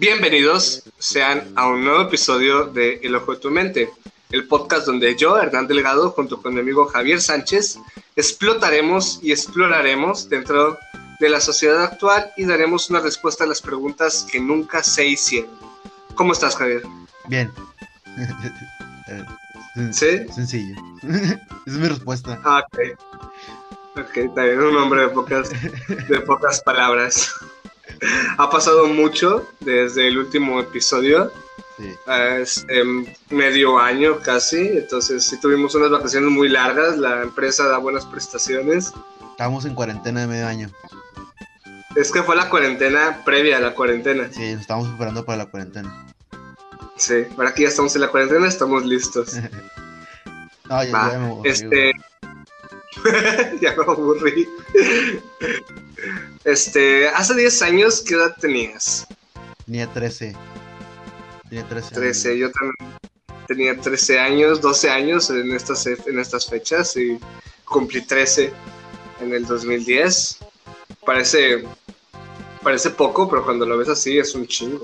Bienvenidos sean a un nuevo episodio de El Ojo de tu Mente, el podcast donde yo, Hernán Delgado, junto con mi amigo Javier Sánchez, explotaremos y exploraremos dentro de la sociedad actual y daremos una respuesta a las preguntas que nunca se hicieron. ¿Cómo estás, Javier? Bien. ¿Sí? Sencillo. Esa es mi respuesta. Ah, ok. Ok, bien, un hombre de pocas, de pocas palabras. ha pasado mucho desde el último episodio. Sí. Es em, medio año casi, entonces sí tuvimos unas vacaciones muy largas, la empresa da buenas prestaciones. Estábamos en cuarentena de medio año. Es que fue la cuarentena previa a la cuarentena. Sí, nos estábamos preparando para la cuarentena. Sí, ahora que ya estamos en la cuarentena, estamos listos. No, ya, Va, ya me aburrí, este... ya me aburrí. Este, hace 10 años, ¿qué edad tenías? Tenía 13. Tenía 13. 13, años. yo también tenía 13 años, 12 años en estas, en estas fechas y cumplí 13 en el 2010. Parece, parece poco, pero cuando lo ves así es un chingo.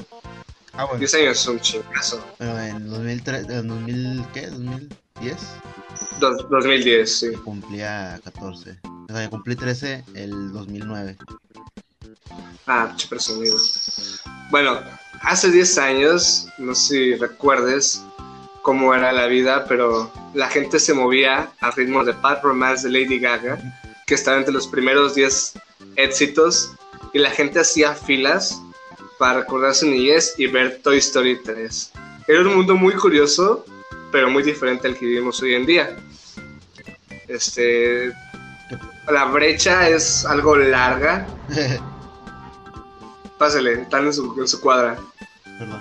Ah, bueno. 10 años es un chingazo. Bueno, en 2003, en 2000, ¿qué? ¿2010? Dos- 2010, sí. Cumplía 14. O sea, cumplí 13 el 2009. Ah, presumido. Bueno, hace 10 años, no sé si recuerdes cómo era la vida, pero la gente se movía al ritmo de Bad Romance de Lady Gaga, que estaba entre los primeros 10 éxitos, y la gente hacía filas para recordar su niñez y ver Toy Story 3. Era un mundo muy curioso, pero muy diferente al que vivimos hoy en día. Este, la brecha es algo larga, Pásale, están en su, en su cuadra. Perdón.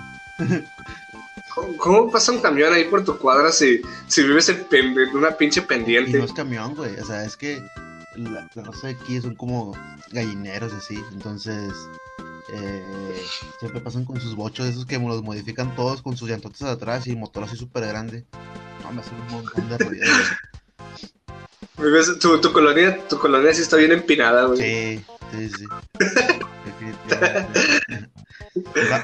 ¿Cómo, cómo pasa un camión ahí por tu cuadra si, si vives en, una pinche Y pendiente? no es camión, güey. O sea, es que la, la raza de aquí son como gallineros así. Entonces, eh, siempre pasan con sus bochos, esos que los modifican todos con sus llantotas atrás y motor así súper grande. No, me hace un montón de ruido, tu, tu colonia, tu colonia sí está bien empinada, güey. Sí, sí, sí. Definitivamente.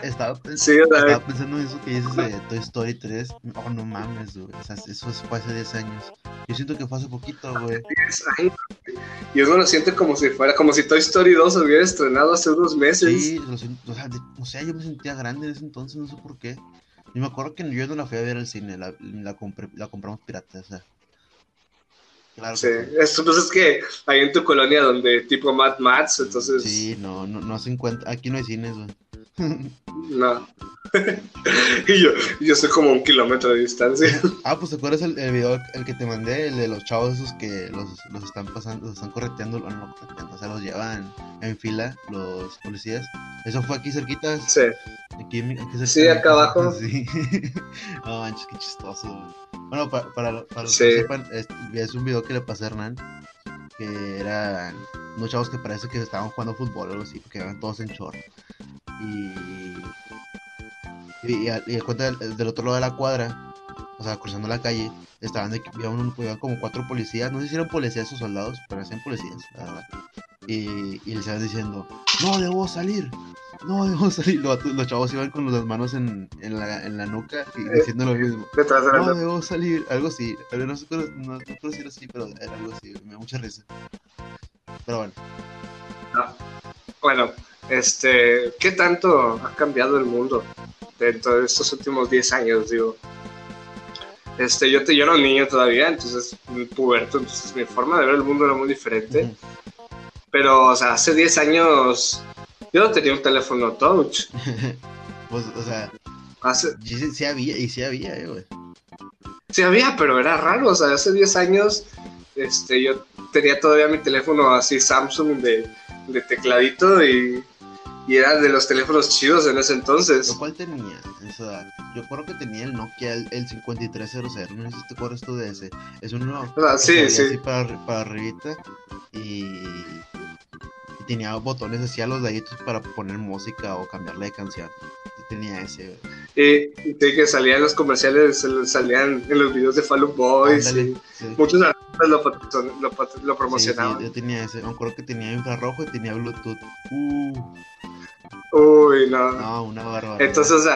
Estaba, Sí, estaba pensando en eso que dices de Toy Story 3. No, no mames, güey. O sea, eso fue hace 10 años. Yo siento que fue hace poquito, güey. 10 años, güey. Y uno lo siente como si fuera, como si Toy Story 2 se hubiera estrenado hace unos meses. Sí, lo siento, o sea, de- o sea, yo me sentía grande en ese entonces, no sé por qué. Y me acuerdo que yo no la fui a ver al cine, la, la, compré, la compramos pirata, o sea. Claro Sí, pues es que ahí en tu colonia donde tipo Mad Max, entonces Sí, no, no, no se encuentra, aquí no hay cines, güey. No. y yo, yo estoy como a un kilómetro de distancia. Ah, pues te acuerdas el, el video el que te mandé, el de los chavos esos que los, los están pasando, los están correteando, no, no correteando, o sea, los llevan en fila los policías. Eso fue aquí cerquita, Sí. aquí, aquí Sí, acá abajo. Sí. no manches, qué chistoso. Bueno, para, para, para los Sí. que sepan, es, es un video que le pasé a Hernán, que eran unos que parece que estaban jugando fútbol o algo así, porque eran todos en short. Y, y, y, y a cuenta del, del otro lado de la cuadra, o sea, cruzando la calle, estaban de, un- como cuatro policías, no sé si eran policías o soldados, pero eran policías, la verdad. Y, y les estaban diciendo, no debo salir, no debo salir. Los, los chavos iban con las manos en, en, la, en la nuca y diciendo lo mismo. No debo salir, algo así. Pero no no, no puedo decir así, pero era algo así. Me da mucha risa. Pero bueno, Bueno, este, ¿qué tanto ha cambiado el mundo dentro de estos últimos 10 años? Digo, este, yo, te, yo era un niño todavía, entonces, puberto, entonces mi forma de ver el mundo era muy diferente. Pero, o sea, hace 10 años yo no tenía un teléfono touch. pues, o sea, Hace, sí, sí- sí había, y sí había, eh, güey. sí había, pero era raro. O sea, hace 10 años este, yo tenía todavía mi teléfono así Samsung de, de tecladito y, y era de los teléfonos chidos en ese entonces. ¿Lo cual tenía? Yo creo que tenía el Nokia, el, el 5300. No sé si te acuerdas tú de ese. Es uno que sí, sí. así para, para arribita y, tenía botones así a los laditos para poner música o cambiarle de canción. Sí tenía ese, güey. Y, y sí, que salían los comerciales, sal- salían en los videos de Fall Out Boys. Ándale, y sí. muchos artistas lo, lo, lo promocionaban. sí, yo tenía ese. Me acuerdo que tenía infrarrojo y tenía Bluetooth. Uh, Uy, no. No, una barbaridad. Entonces, o sea,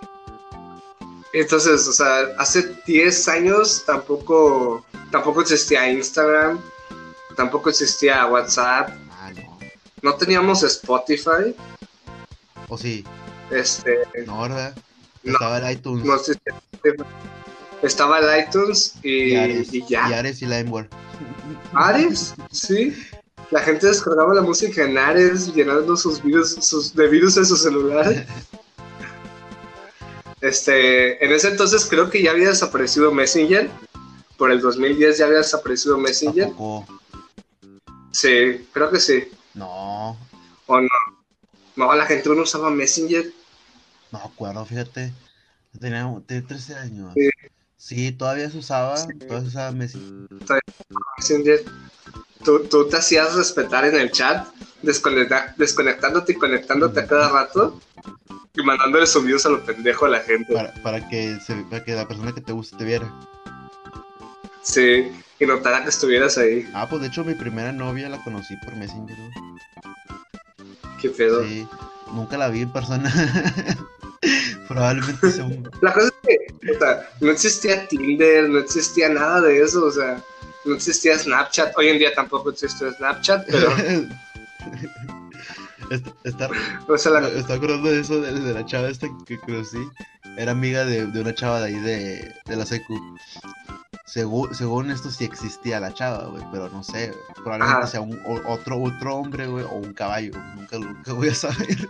entonces, o sea, hace 10 años tampoco, tampoco existía Instagram, tampoco existía WhatsApp, Ah, no. no teníamos Spotify, O sí, este, no, ¿verdad? No. Estaba el iTunes. no. Estaba el iTunes y, y Ares. y ya. Y Ares y LimeWare. Ares, sí. La gente descargaba la música en Ares, llenando sus virus, sus, de virus en su celular. Este, en ese entonces creo que ya había desaparecido Messenger. Por el 2010 ya había desaparecido Messenger. Sí, creo que sí. No, ¿O no? No, la gente no usaba Messenger. No acuerdo, fíjate. Tenía, tenía 13 años. Sí. Sí, todavía se usaba. Sí. Todavía se usaba Messi. Tú, tú te hacías respetar en el chat, desconecta- desconectándote y conectándote a cada rato y mandándole subidos a lo pendejo a la gente. Para, para, que se, para que la persona que te guste te viera. Sí, y notara que estuvieras ahí. Ah, pues de hecho mi primera novia la conocí por Messenger. Qué pedo. Sí, nunca la vi en persona. Probablemente sea un... La cosa es que, o sea, no existía Tinder, no existía nada de eso, o sea, no existía Snapchat. Hoy en día tampoco existe Snapchat, pero, Está, está, o sea, la- está acordando de eso, de, de la chava esta que conocí. Era amiga de, de una chava de ahí de, de la secu. Según, según esto sí existía la chava, güey, pero no sé, probablemente Ajá. sea un, o- otro, otro hombre, güey, o un caballo. Nunca, nunca voy a saber.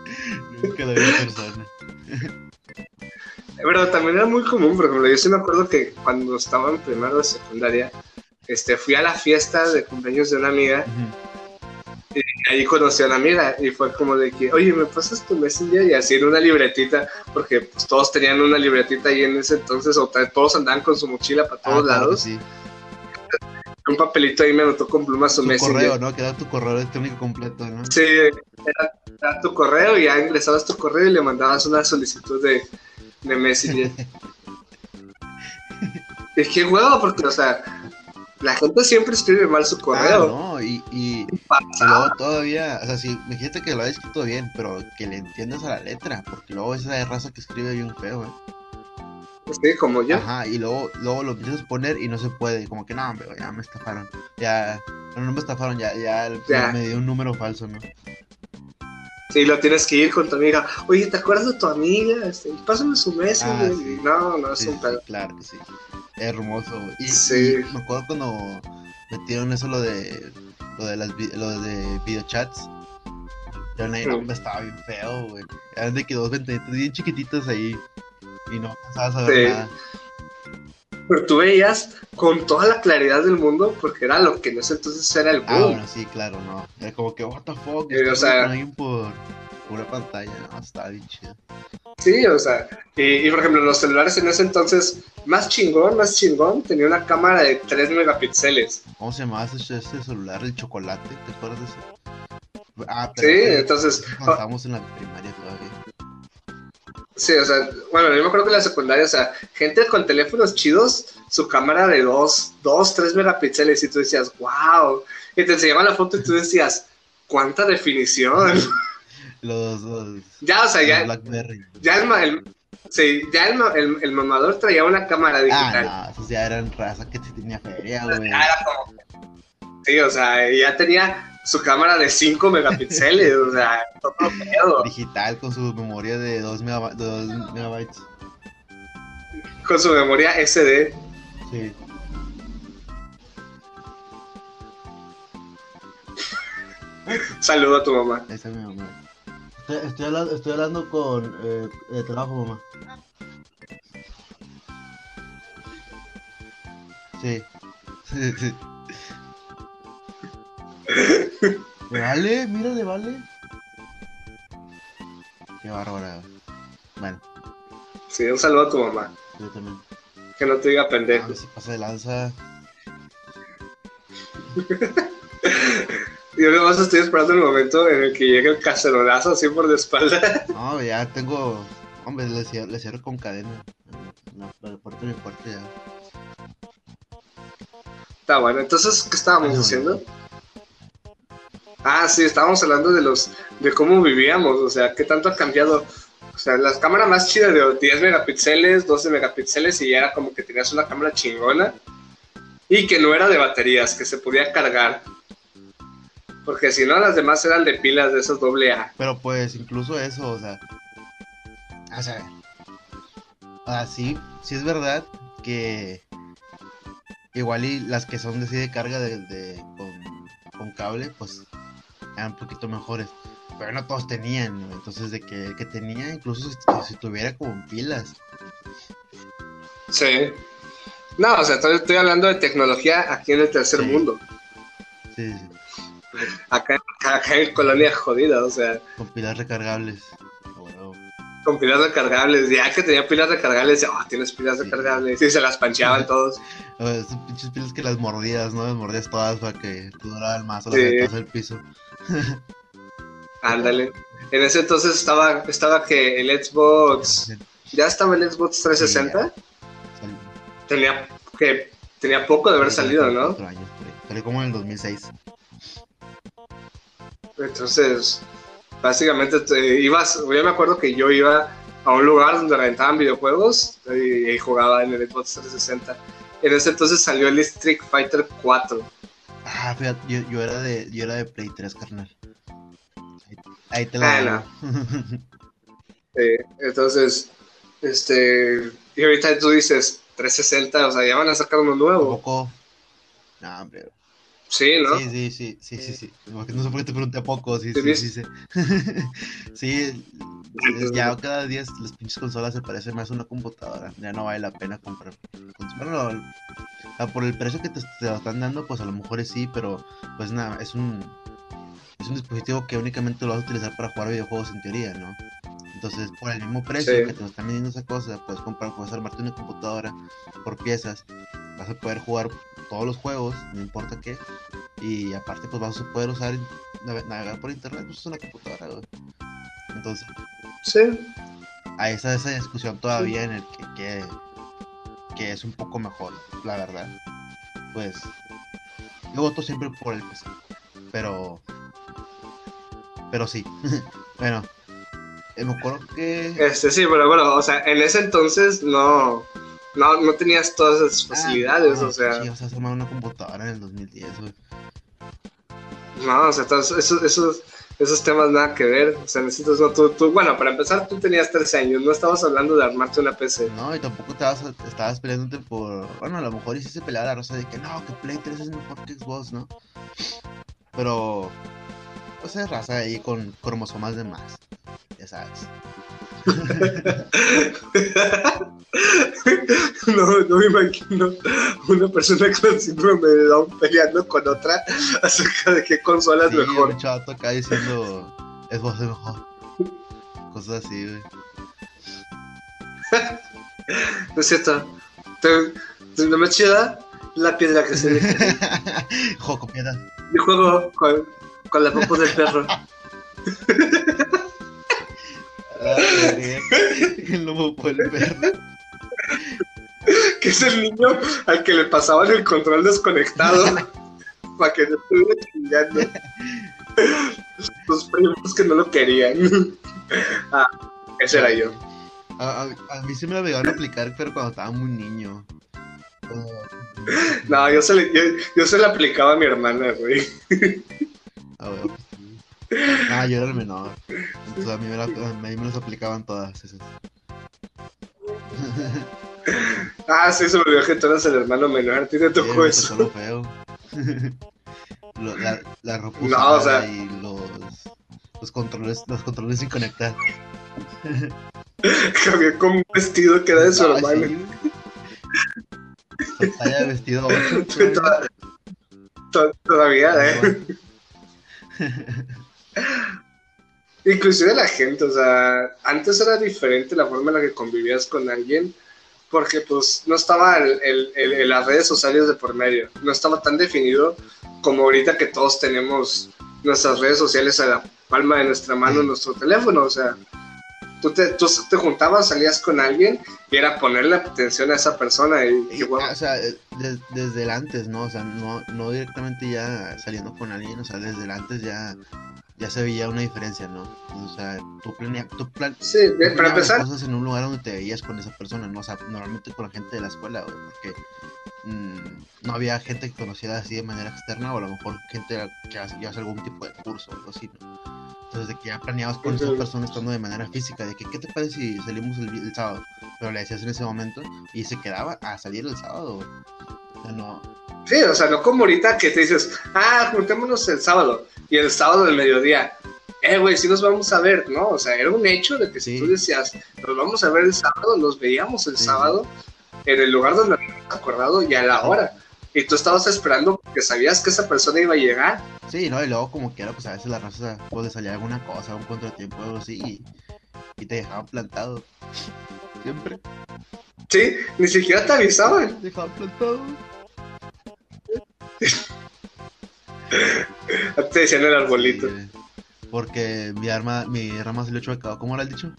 nunca la vi persona. pero también era muy común, por ejemplo, yo sí me acuerdo que cuando estaba en primero de secundaria, este, fui a la fiesta de cumpleaños de una amiga y ahí conocí a una amiga y fue como de que, oye, ¿me pasas tu Messenger? Y así en una libretita, porque pues, todos tenían una libretita ahí en ese entonces, o todos andaban con su mochila para todos Ah, lados. sí. Un papelito ahí me anotó con plumas su Tu correo, ¿no? Que da tu correo electrónico completo, ¿no? Sí, era, era tu correo y ya ingresabas tu correo y le mandabas una solicitud de, de Messenger. es que huevo, porque, o sea, la gente siempre escribe mal su Ah, correo. no, y, y, luego todavía, o sea, si me dijiste que lo había escrito bien, pero que le entiendas a la letra, porque luego esa de raza que escribe bien feo, ¿eh? Sí, como yo. Ajá, y luego, luego lo empiezas a poner y no se puede, como que no, hombre, ya me estafaron, ya, no, no me estafaron, ya, ya, Ya. me dio un número falso, ¿no? Sí, lo tienes que ir con tu amiga. Oye, ¿te acuerdas de tu amiga? Este, pásame su Messenger. Ah, sí. No, no, es Sí, un pedo. claro que sí, hermoso, y, Sí. y me acuerdo cuando metieron eso, lo de, lo de las, lo de videochats, pero no, Sí. estaba bien feo, güey, eran de que dos ventanitas bien chiquititas ahí, y no alcanzabas a ver Sí. nada. Pero tú veías con toda la claridad del mundo, porque era lo que en ese entonces era el Ah, boom. bueno, sí, claro, no. Era como que, what the fuck, Sí, o está sea- por, por una pantalla, no, estaba bien chido. Sí, o sea, y, y, por ejemplo, los celulares en ese entonces, más chingón, más chingón, tenía una cámara de 3 megapíxeles. ¿Cómo se llamaba ese, ese celular, el chocolate? ¿Te acuerdas de ese? Ah, Sí, pero entonces, cuando estábamos en la primaria todavía. Sí, o sea, bueno, yo me acuerdo que en la secundaria, o sea, gente con teléfonos chidos, su cámara de 2, 2, 3 megapíxeles, y tú decías, wow, y te enseñaban la foto y tú decías, ¿cuánta definición? Los, los, ya, o sea, ya, Blackberry. ya el, el- sí, ya el, el, el mamador traía una cámara digital. Ah, no, esos ya eran raza que sí tenía feria, güey. Era como- Sí, o sea, ya tenía su cámara de 5 megapíxeles, o sea, todo pedo. Digital con su memoria de 2 megabytes. Con su memoria SD. Sí. Saludo a tu mamá. Esa es mi mamá. Estoy, estoy hablando, estoy hablando con eh, de trabajo, mamá. Sí. Sí, sí. ¿Le vale? Mira, le vale. Qué bárbara. Bueno, Sí, un saludo a tu mamá. yo también. Que no te diga A pendejo. ver si pasa de lanza. Yo nomás estoy esperando el momento en el que llegue el cacerolazo así por la espalda. No, ya tengo. Hombre, le cierro, le cierro con cadena. La, la puerta de mi cuarto ya. Está bueno, entonces, ¿qué estábamos Ay, no, haciendo? Ah, sí, estábamos hablando de los de cómo vivíamos, o sea, qué tanto ha cambiado. O sea, las cámaras más chidas de 10 megapíxeles, 12 megapíxeles y ya era como que tenías una cámara chingona y que no era de baterías, que se podía cargar. Porque si no, las demás eran de pilas de esos doble A. Pero pues incluso eso, o sea. O sea. O sí, sí es verdad que. Igual y las que son de, sí de carga de, con, cable, pues eran un poquito mejores. Pero no todos tenían, entonces de que el que tenía, incluso si, tuviera como pilas. Sí. No, o sea, estoy hablando de tecnología aquí en el tercer mundo. Sí, sí. Acá, acá en Colonia jodida, o sea. Con pilas recargables. Con pilas recargables. Ya que tenía pilas recargables, oh, tienes pilas recargables. Y se las pancheaban todos. Esas pinches pilas que las mordías, ¿no? Las mordías todas para que duraran más o sí. el piso. Ándale. En ese entonces estaba, estaba que el Xbox. ¿Ya estaba el Xbox 360? Tenía que tenía poco de haber salido, ¿no? Salió como en el 2006. Entonces, básicamente te ibas, yo me acuerdo que yo iba a un lugar donde rentaban videojuegos y, jugaba en el Xbox 360. En ese entonces salió el Street Fighter 4. Ah, fíjate, yo, era de, yo era de Play 3, carnal. Ahí, te la ah, entonces, este, y ahorita tú dices 360, o sea, ya van a sacar uno nuevo. poco? No, hombre. Sí, ¿no? Sí, sí, sí, sí, sí, sí. No sé por qué te pregunté a poco, sí, sí, sí, sí. sí, ya cada día las pinches consolas se parecen más a una computadora. Ya no vale la pena comprar. Bueno, por el precio que te, lo están dando, pues a lo mejor es sí, pero pues nada, es un, es un dispositivo que únicamente lo vas a utilizar para jugar videojuegos en teoría, ¿no? Entonces, por el mismo precio que te están vendiendo esa cosa, puedes comprar, puedes armarte una computadora por piezas, vas a poder jugar todos los juegos, no importa qué, y aparte pues vas a poder usar, navegar por internet, pues es una computadora, Entonces, sí. Ahí está esa discusión todavía en el que, que, es un poco mejor, la verdad. Pues, yo voto siempre por el PC, pero, pero sí, bueno, eh, me acuerdo que... Este, sí, pero bueno, o sea, en ese entonces no, no, no tenías todas esas ah, facilidades, o sea... Sí, o sea, se una computadora en el 2010, güey. No, o sea, esos, esos, esos temas nada que ver. O sea, necesitas, no, tú, tú, bueno, para empezar, tú tenías 13 años, no estabas hablando de armarte una PC. No, y tampoco estabas, estabas peleándote por, bueno, a lo mejor hiciste pelear a la rosa de que no, que Play 3 es mejor que Xbox, ¿no? Pero, pues es raza ahí con cromosomas de más ya sabes. no, no me imagino una persona con síndrome de Down peleando con otra acerca de qué consola es mejor. Un chato acá diciendo es vos de mejor. Cosas así, güey. no es cierto. ¿No me chida la piedra que se deja? Juego con piedra. Yo juego con, con la popos del perro. el lobo fue el perro. Que es el niño al que le pasaban el control desconectado para que no estuviera chingando. Los primos que no lo querían. Ah, ese era yo. A, mí se me lo llegaron a aplicar, pero cuando estaba muy niño. No, yo se, le, yo, se le aplicaba a mi hermana, güey. Ah, bueno, pues Ah, yo era el menor. Entonces a mí me, la, a mí me las aplicaban todas esas. ah, sí, olvidó que tú eras el hermano menor. ¿A ti te tocó sí, eso? Lo feo. la, la ropa no, o sea... y los, los controles, los controles sin conectar. Cambió con un vestido que era de su ah, hermano. Sí. Talla vestido 8. Todavía, eh. Inclusive la gente, o sea, antes era diferente la forma en la que convivías con alguien, porque pues no estaba el, las redes sociales de por medio, no estaba tan definido como ahorita que todos tenemos nuestras redes sociales a la palma de nuestra mano en nuestro teléfono, o sea, Tú te, tú te juntabas, salías con alguien y era ponerle atención a esa persona. Y, Y, O sea, eh, des- desde el antes, ¿no? O sea, no, no directamente ya saliendo con alguien, o sea, desde el antes ya, ya se veía una diferencia, ¿no? O sea, tú planeas, tú plan- Sí, tú para empezar, cosas en un lugar donde te veías con esa persona, ¿no? O sea, normalmente con la gente de la escuela, güey, porque mm, no había gente que conociera así de manera externa, o a lo mejor gente que hace algún tipo de curso o algo así, ¿no? Entonces, de que ya planeabas con esa persona estando de manera física, de que, ¿qué te parece si salimos el, sábado? Pero le decías en ese momento y se quedaba a salir el sábado, güey. O sea, no, sí, o sea, no como ahorita que te dices, ah, juntémonos el sábado y el sábado del mediodía. Eh, güey, sí nos vamos a ver, ¿no? O sea, era un hecho de que si Sí. tú decías, nos vamos a ver el sábado, nos veíamos el Sí, sábado en el lugar donde habíamos acordado y a la hora. Y tú estabas esperando porque sabías que esa persona iba a llegar. Sí, ¿no? Y luego como quiera, pues a veces la raza le salía alguna cosa, un contratiempo o algo así y, y te dejaban plantado. Siempre. Sí, ni siquiera te avisaban. Te dejaban plantado. Te decían el arbolito. Sí, porque mi arma, mi rama se le echó de ¿Cómo era el dicho?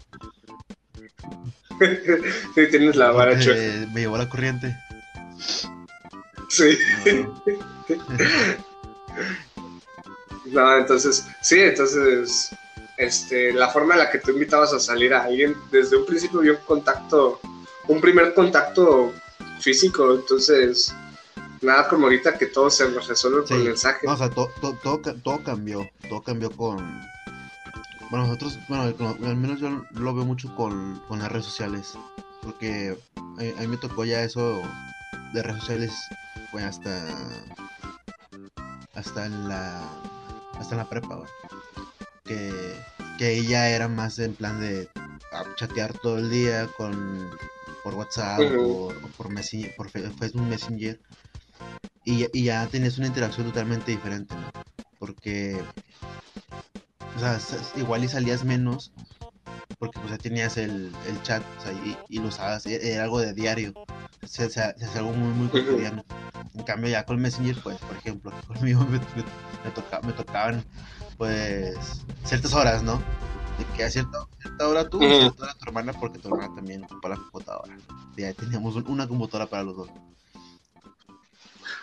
Sí, tienes la vara chueca. me llevó la corriente. Sí. No, No, entonces, sí, entonces, este, la forma en la que tú invitabas a salir a alguien, desde un principio había un contacto, un primer contacto físico, entonces, nada como ahorita que todo se resuelve por Sí. mensaje. No, o sea, to- to- todo, ca- todo cambió. Todo cambió con. Bueno, nosotros, bueno, con- al menos yo lo veo mucho con, con las redes sociales. Porque a, a mí me tocó ya eso de redes sociales, pues hasta. Hasta la. Hasta la prepa, güey. Que, que ella era más en plan de ah, chatear todo el día con por WhatsApp o, o por, Messenger, por Facebook Messenger y, y ya tenías una interacción totalmente diferente, ¿no? Porque, o sea, igual y salías menos, porque pues ya tenías el, el chat, o sea, y, y lo usabas, e- era algo de diario, se, se, se hacía algo muy, muy cotidiano. En cambio ya con Messenger, pues, por ejemplo, conmigo me, me, me toca- me tocaban, pues, ciertas horas, ¿no? De que a cierta, cierta hora tú, y Ujú. cierta hora tu hermana, porque tu hermana también ocupa la computadora. Ya teníamos un- una computadora para los dos.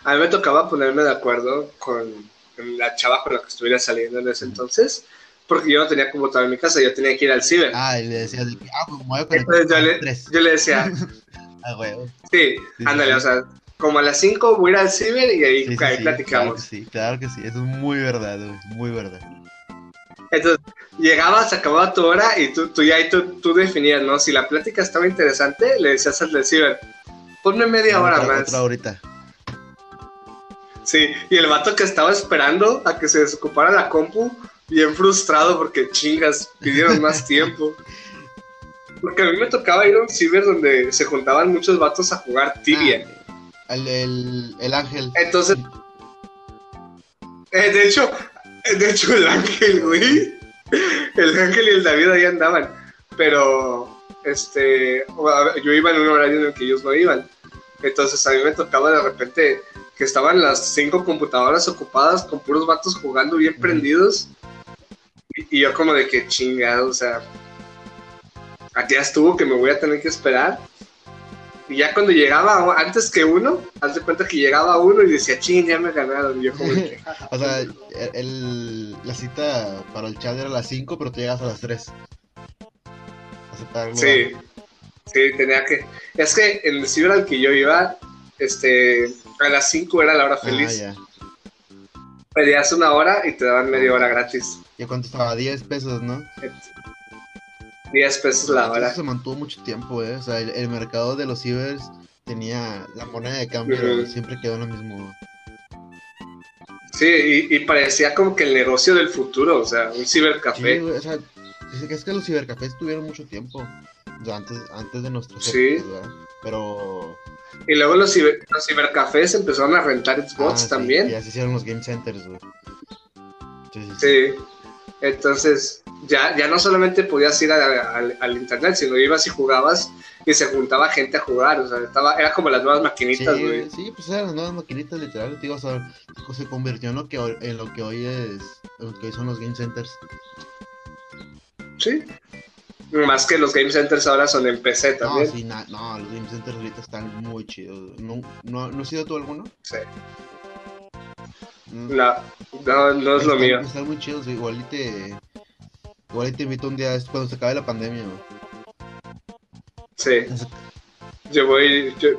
A mí me tocaba ponerme de acuerdo con la chava con la que estuviera saliendo en ese entonces, porque yo no tenía computadora en mi casa, yo tenía que ir al ciber. Ah, y le decías ah, pues me voy a Entonces yo le, tres. yo le decía, Ah, huevo. sí, Sí, ándale, sí. o sea, como a las 5 voy a ir al ciber y ahí, Sí, platicamos. Claro que sí, claro que sí. Eso es muy verdad. Muy verdad. Entonces, llegabas, acababa tu hora y tú, tú ya ahí tú, tú definías, ¿no? Si la plática estaba interesante, le decías al del ciber, ponme media hora otra, más. otra horita. Sí, y el vato que estaba esperando a que se desocupara la compu, bien frustrado porque chingas, pidieron más tiempo. Porque a mí me tocaba ir a un ciber donde se juntaban muchos vatos a jugar tibia. Ah, el, el, el ángel. Entonces, eh, de hecho, eh, de hecho el ángel, güey, el ángel y el David ahí andaban, pero este, yo iba en un horario en el que ellos no iban, entonces a mí me tocaba de repente que estaban las cinco computadoras ocupadas con puros vatos jugando bien prendidos y, y yo como de que chingado, o sea, aquí ya estuvo que me voy a tener que esperar. Y ya cuando llegaba antes que uno, haz de cuenta que llegaba uno y decía, ching, ya me ganaron. Y yo como que, O sea, el, la cita para el chat era a las 5, pero tú llegas a las 3. Sí, sí, tenía que. Es que en el ciber al que yo iba, este, a las 5 era la hora feliz. Ah, ya. Pedías una hora y te daban media hora gratis. ¿Y cuánto estaba? 10 pesos, ¿no? 10 pesos la Eso hora. se mantuvo mucho tiempo, ¿eh? O sea, el, el mercado de los cibers tenía la moneda de cambio, Ujú. siempre quedó en lo mismo. Sí, y, y parecía como que el negocio del futuro, o sea, un Sí, cibercafé. güey, o sea, es que los cibercafés tuvieron mucho tiempo. O sea, antes, antes de nuestros Sí. épocas, ¿verdad? Pero. Y luego los, ciber- los cibercafés empezaron a rentar ah, Xbox sí, también. Ya se hicieron los game centers, güey. Sí, sí, sí. Sí. Entonces, ya, ya no solamente podías ir a- a- al, al internet, sino ibas y jugabas y se juntaba gente a jugar. O sea, estaba, era como las nuevas maquinitas, Sí, güey. sí, pues eran las nuevas maquinitas literal, digo, o sea, se convirtió en lo que en lo que hoy es, en lo que hoy son los game centers. Sí. Más que los game centers ahora son en PC No, también. sí, na- no, los Game Centers ahorita están muy chidos. ¿No, no, ¿no has ido tú alguno? Sí. Mm. No, no, no es lo Están- mío. Están muy chidos, igual y te... Igual y te invito un día cuando se acabe la pandemia. Sí. Yo voy. Yo,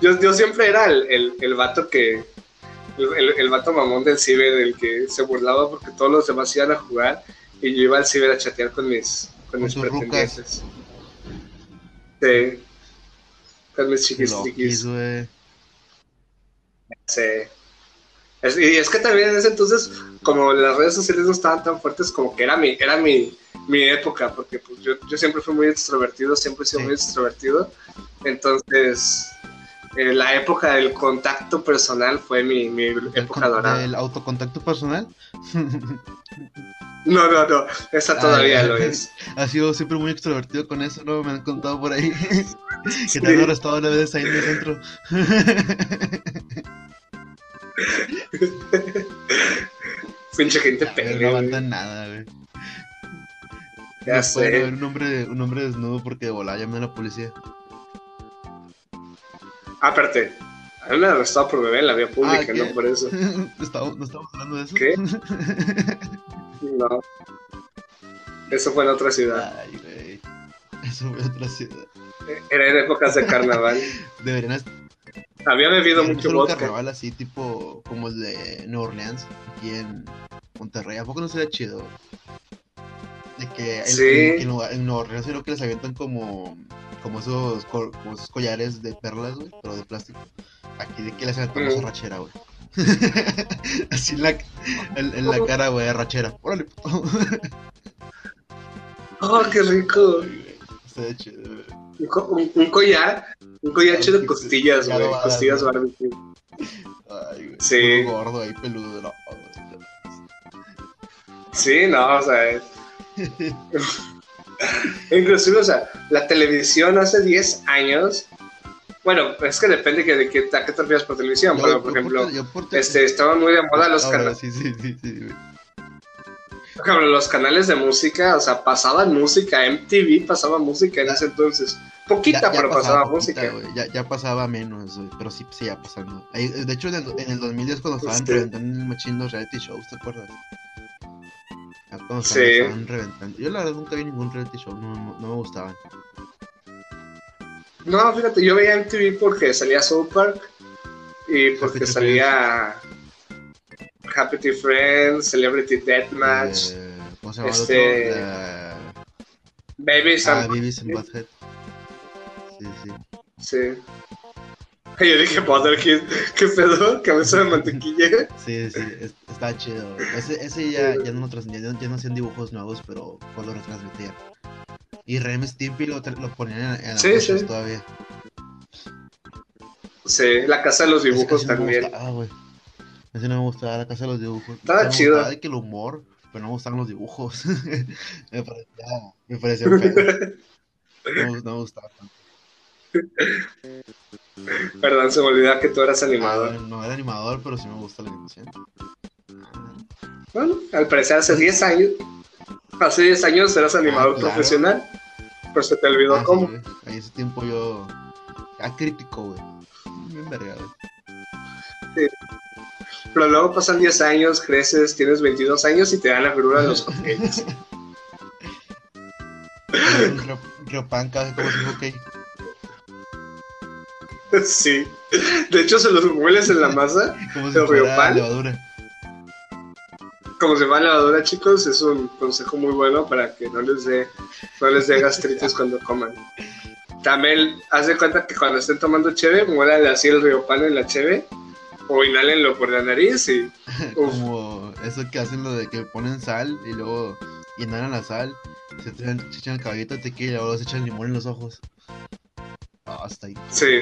yo, yo siempre era el, el, el vato que. El, el, el vato mamón del ciber, el que se burlaba porque todos los demás iban a jugar y yo iba al ciber a chatear con mis, con mis pretendientes. Sí. Con mis chiquis chiquis. güey. Sí. Es- y es que también en ese entonces, como las redes sociales no estaban tan fuertes, como que era mi, era mi, mi época, porque pues, yo, yo siempre fui muy extrovertido, siempre he sido Sí. muy extrovertido. Entonces, eh, la época del contacto personal fue mi, mi época dorada. del autocontacto personal. No, no, no, esa todavía Ay, lo es. Has sido siempre muy extrovertido con eso, ¿no? Me han contado por ahí. que te han arrestado una vez ahí en el centro. Pinche gente no pene, güey. aguantan nada, güey. Ya No pueden sé. ver un hombre, un hombre desnudo porque de volada llaman a la policía. Ah, espérate. A mí me han arrestado por beber en la vía pública, Ah, ¿qué? no por eso. ¿Estamos, ¿No estamos hablando de eso? ¿Qué? No. Eso fue en otra ciudad. Ay, güey. Eso fue otra ciudad. Era en épocas de carnaval. Deberían Había bebido mucho un vodka. carnaval así, tipo como el de New Orleans, aquí en Monterrey. ¿A poco no sería chido? De que en, Sí. en, en en Nueva Orleans creo que les avientan como, como, esos, co- como esos collares de perlas, güey, pero de plástico. Aquí de que les aventamos Mm. a rachera, güey. así en la, en, en la cara, güey, rachera. Órale, puto. Oh, qué rico. Estaría chido, güey. Un, co- un- un collar. Un collar hecho de costillas, güey. Costillas barbecue. Ay, güey. Sí. gordo ahí, peludo. No. Sí, no, o sea. Inclusive, o sea, la televisión hace 10 años. Bueno, es que depende que de qué, a qué te refieres por televisión. Yo- yo por ejemplo, te- este, estaban muy de moda los Ahora, canales. sí, los canales de música, o sea, pasaban música, MTV pasaba música en Ya. ese entonces. Poquita, pero pasaba, poquita, música. güey, Ya, ya pasaba menos, pero sí seguía pasando. Ahí, de hecho, en el, en el 2010 cuando estaban Sí. reventando el machín los reality shows, ¿te acuerdas? Ya Cuando Sí. estaban, estaban reventando. Yo la verdad nunca vi ningún reality show, no, no, no me gustaban. No, fíjate, yo veía MTV porque salía South Park y porque Happy salía Happy Friends, Celebrity Deathmatch, Eh, ¿Cómo se llama este, el otro? La- Babies Ah, and... Beavis and Butthead. Sí, sí. Sí. Yo dije, Butterhead, ¿qué pedo? ¿Cabeza de mantequilla? Sí, sí, es- está chido. Ese, ese ya, ya, no, ya, no- ya no hacían dibujos nuevos, pero pues lo retransmitían. Y Rem Stimpy lo, lo ponían en, en Sí, sí. todavía. Sí, La Casa de los Dibujos ese me también. gustaba, güey. Ese no me gustaba, la casa de los dibujos. Estaba me chido. de que el humor, pero no me gustaban los dibujos. me parecía, me parecía feo. No, me- no me gustaba tanto. Perdón, se me olvidaba que tú eras Ah, animador. no era animador, pero sí me gusta la animación. Bueno, al parecer hace 10 años. Hace 10 años eras animador Ah, claro. profesional. Pero se te olvidó Ah, sí, cómo. güey. Ahí ese tiempo yo. Ya crítico, güey. Bien vergado. Pero luego pasan 10 años, creces, tienes 22 años y te dan la figura de los Riopan cada como si ok. sí. De hecho, se los hueles en la masa, Como si ¿El fuera levadura. Como se va a la lavadora, chicos. Es un consejo muy bueno para que no les dé, no les dé gastritis cuando coman. También, haz de cuenta que cuando estén tomando cheve, muéranle así el riopan en la cheve o inhálenlo por la nariz y Uf. Como eso que hacen lo de que ponen sal y luego llenan la sal, se, echan- se echan el caballito de tequila y luego se echan limón en los ojos. Ah, hasta ahí. sí,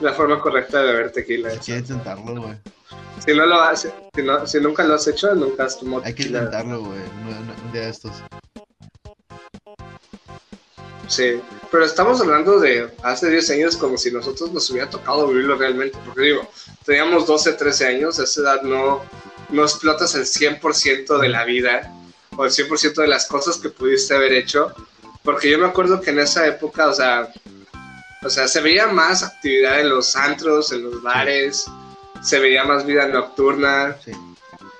la forma correcta de beber tequila. Si quieres intentarlo, güey. Si no lo haces, si, no- si nunca lo has hecho, nunca has tomado Hay que intentarlo, güey. Un día de estos. Sí, pero estamos hablando de hace 10 años como si nosotros nos hubiera tocado vivirlo realmente, porque digo, teníamos 12, 13 años, a esa edad no, no explotas el 100% de la vida o el 100% de las cosas que pudiste haber hecho, Porque yo me acuerdo que en esa época, o sea, o sea, se veía más actividad en los antros, en los bares, se veía más vida nocturna. Sí.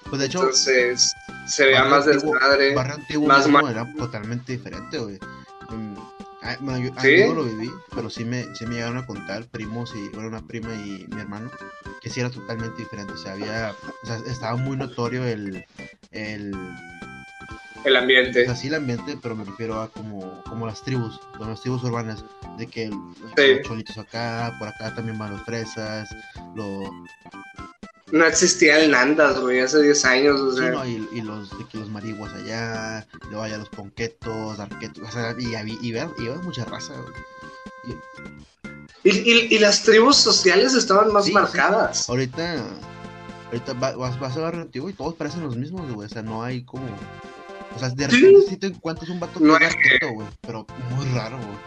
Pues de hecho, Entonces, se veía más Antiguo- desmadre. Barrio Antiguo más era totalmente diferente, güey. Mm, yo, ¿Sí? no lo viví, pero sí me, sí me llegaron a contar primos y, bueno, una prima y mi hermano, que sí era totalmente diferente. O sea, había, o sea, estaba muy notorio el, el, El o ambiente. sea, sí el ambiente, pero me refiero a como, como las tribus, las tribus urbanas, de que los Sí. cholitos acá, por acá también van los fresas, los, No existía el Nandas, güey, hace 10 años, o Sí, sea. no, y, y los, de que los marihuas allá, luego allá los ponquetos, arquetos, o sea, y, había- y, vea- y mucha raza, güey. Y- Y, y- y las tribus sociales estaban más Sí, sí, marcadas. ahorita, ahorita va- vas, vas a antiguo y todos parecen los mismos, güey, o sea, no hay como, o sea, de repente sí te encuentras un vato que No es arqueto, güey, pero muy raro, güey.